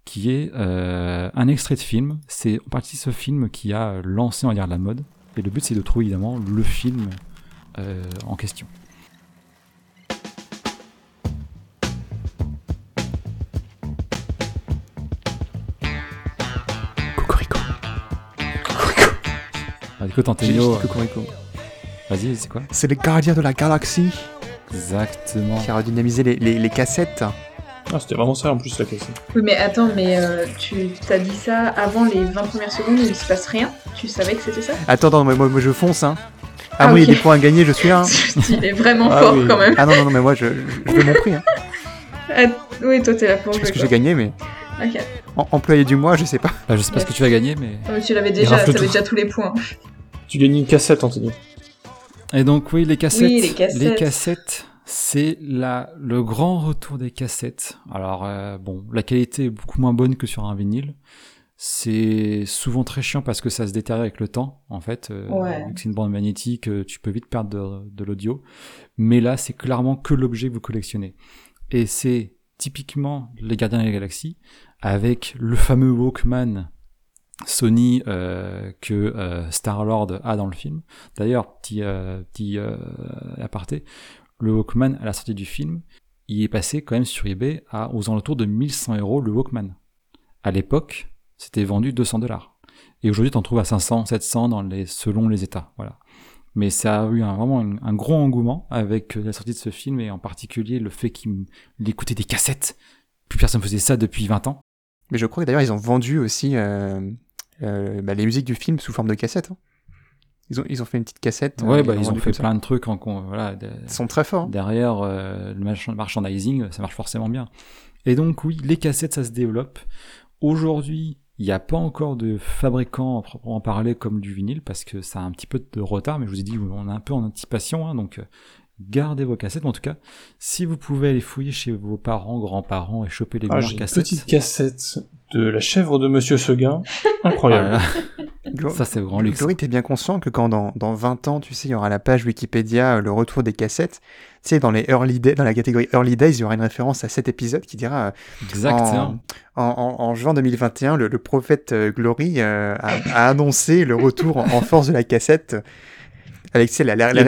qui est euh, un extrait de film. C'est en partie ce film qui a lancé, va dire, la mode. Et le but, c'est de trouver évidemment le film euh, en question. Cocorico. Cocorico. vas-y, c'est quoi? C'est les gardiens de la galaxie Exactement. qui a redynamisé les, les, les cassettes. Ah, c'était vraiment ça en plus la cassette. Oui, mais attends, mais euh, tu t'as dit ça avant les 20 premières secondes où il se passe rien? Tu savais que c'était ça? Attends, attends, moi, moi, moi, je fonce, hein. Ah, Ah, moi, il y a ok. des points à gagner, je suis là. hein. Il est vraiment Ah fort oui. quand même. Ah non, non, non, mais moi, je, je veux mon prix. Hein. Ah, oui, toi t'es là pour Je sais jouer. pas ce que j'ai gagné, mais Ok. en- employé du mois, je sais pas. Bah, je sais pas ce que tu vas gagner, mais. Non, mais tu l'avais déjà, t'avais déjà tous les points. Tu gagnes une cassette, Anthony. Et donc oui, les cassettes. Oui, les cassettes. cassettes, c'est la le grand retour des cassettes. Alors euh, bon, la qualité est beaucoup moins bonne que sur un vinyle. C'est souvent très chiant parce que ça se détériore avec le temps, en fait. Euh, Ouais. Vu que c'est une bande magnétique, euh, tu peux vite perdre de, de l'audio. Mais là, c'est clairement que l'objet que vous collectionnez. Et c'est typiquement les Gardiens de la Galaxie avec le fameux Walkman Sony euh, que euh, Star-Lord a dans le film. D'ailleurs, petit, euh, petit euh, aparté, le Walkman à la sortie du film, il est passé quand même sur eBay à aux alentours de 1100 euros le Walkman. À l'époque, c'était vendu 200 dollars. Et aujourd'hui, t'en trouves à 500, 700 dans les, selon les États. Voilà. Mais ça a eu un, vraiment un, un gros engouement avec la sortie de ce film et en particulier le fait qu'il il écoutait des cassettes. Plus personne faisait ça depuis 20 ans. Mais je crois que d'ailleurs, ils ont vendu aussi euh, euh, bah, les musiques du film sous forme de cassette. hein. Ils, ont, ils ont fait une petite cassette. euh, Ouais, bah, ils ont fait plein de trucs en, con- voilà, de- Ils sont très forts. derrière euh, le merchandising, ça marche forcément bien. Et donc oui, les cassettes, ça se développe. Aujourd'hui, il n'y a pas encore de fabricant à proprement parler comme du vinyle parce que ça a un petit peu de retard, mais je vous ai dit, on est un peu en anticipation, hein, donc euh, gardez vos cassettes. En tout cas, si vous pouvez aller fouiller chez vos parents, grands-parents et choper les Ah, meilleures j'ai une cassettes, petite cassette de la chèvre de Monsieur Seguin. Incroyable. voilà, ça c'est grand luxe. Glory, t'es bien conscient que quand dans, dans 20 ans, tu sais, il y aura la page Wikipédia, euh, le retour des cassettes, tu sais, dans, les early days, dans la catégorie Early Days, il y aura une référence à cet épisode qui dira euh, Exact. en, hein. en, en- en juin 2021, le, le prophète euh, Glory euh, a, a annoncé le retour en force de la cassette, avec tu sais, la, la- les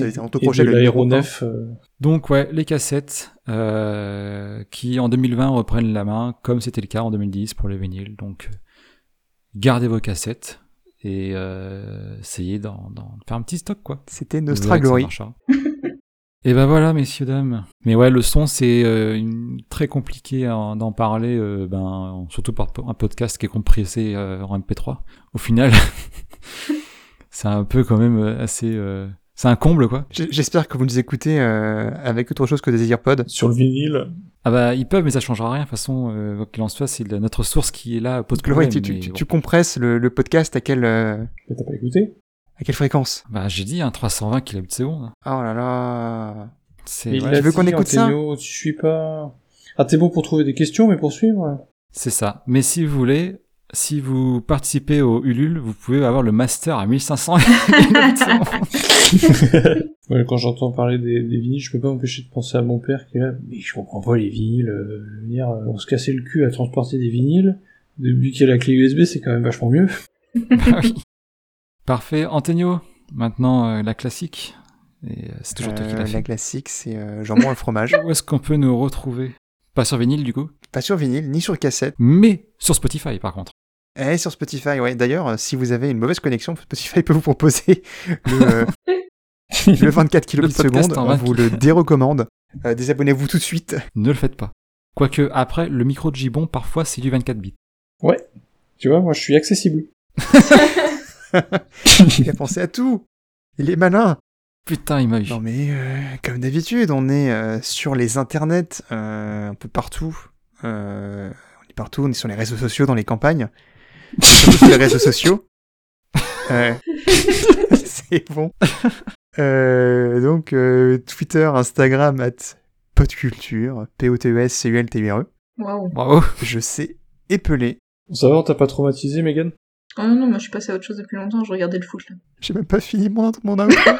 Et- on te et projette l'aéronef. euh, Donc ouais, les cassettes euh, qui en 2020 reprennent la main, comme c'était le cas en 2010 pour les vinyles. Donc gardez vos cassettes et euh, essayez d'en faire un petit stock quoi. C'était Nostra Glory. et ben voilà messieurs dames. Mais ouais, le son c'est euh, une- très compliqué d'en parler, euh, ben surtout par un podcast qui est compressé euh, en MP3. Au final, c'est un peu quand même euh, assez, euh, c'est un comble quoi. J'espère que vous nous écoutez euh, avec autre chose que des earpods. sur le vinyle. Ah bah ils peuvent mais ça changera rien de toute façon euh, quoi qu'il en soit c'est notre source qui est là pose problème tu, tu- bon. compresses le, le podcast à quelle, euh, Mais T'as pas écouté? à quelle fréquence? Bah j'ai dit hein, 320 kilobits seconde Oh là là c'est ouais, il a tu veux qu'on écoute ça? Tu suis pas. Ah, t'es bon pour trouver des questions, mais pour suivre c'est ça mais si vous voulez si vous participez au Ulule vous pouvez avoir le master à 1500 kilobits seconde. Ouais, quand j'entends parler des, des vinyles, je peux pas m'empêcher de penser à mon père qui est là. Mais je comprends pas les vinyles. euh, je veux dire, euh, on se cassait le cul à transporter des vinyles. Depuis qu'il y a la clé USB, c'est quand même vachement mieux. Bah oui. parfait Antonio maintenant euh, la classique et euh, c'est toujours toi qui l'as La classique, c'est euh, jambon et fromage. où est-ce qu'on peut nous retrouver? Pas sur vinyle du coup Pas sur vinyle, ni sur cassette. mais sur Spotify par contre Et sur Spotify, ouais. D'ailleurs, euh, si vous avez une mauvaise connexion, Spotify peut vous proposer le, euh, le 24 kilobits Le podcast seconde. en On 20 vous le dérecommande. Euh, désabonnez-vous tout de suite. ne le faites pas quoique après le micro de Gibon parfois c'est du 24 bits Tu vois, moi je suis accessible. Il a pensé à tout. Il est malin. Putain il m'a eu Non mais euh, comme d'habitude, on est euh, sur les internets euh, un peu partout. Euh, on est partout, on est sur les réseaux sociaux, dans les campagnes, surtout sur les réseaux sociaux. c'est bon. donc Twitter, Instagram, at podculture, P-O-T-E-S-C-U-L-T-U-R-E. Waouh. Bravo. Je sais épeler. Ça va, t'as pas traumatisé, Megan? Oh non, moi je suis passé à autre chose depuis longtemps, je regardais le foot là. J'ai même pas fini mon, mon outro.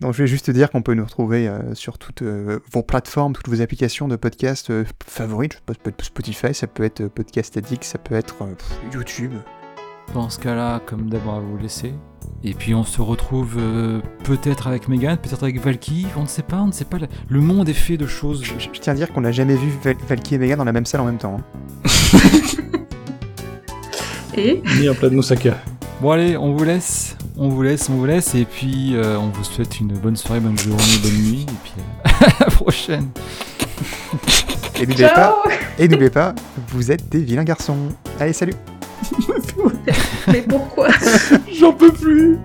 Donc je vais juste dire qu'on peut nous retrouver euh, sur toutes euh, vos plateformes, toutes vos applications de podcast euh, favorites. Ça peut être Spotify, ça peut être Podcast Addict, ça peut être YouTube. Dans ce cas-là, comme d'abord à vous laisser. Et puis on se retrouve peut-être avec Megan, peut-être avec Valky, on ne sait pas, on ne sait pas. Le monde est fait de choses. Je, tiens à dire qu'on n'a jamais vu Valky et Megan dans la même salle en même temps. Hein. et Ni un plat de moussaka. Bon allez, on vous laisse, on vous laisse, on vous laisse, et puis on vous souhaite une bonne soirée, bonne journée, bonne nuit, et puis à la prochaine. et n'oubliez pas, et n'oubliez pas, vous êtes des vilains garçons. Allez, salut Mais pourquoi? J'en peux plus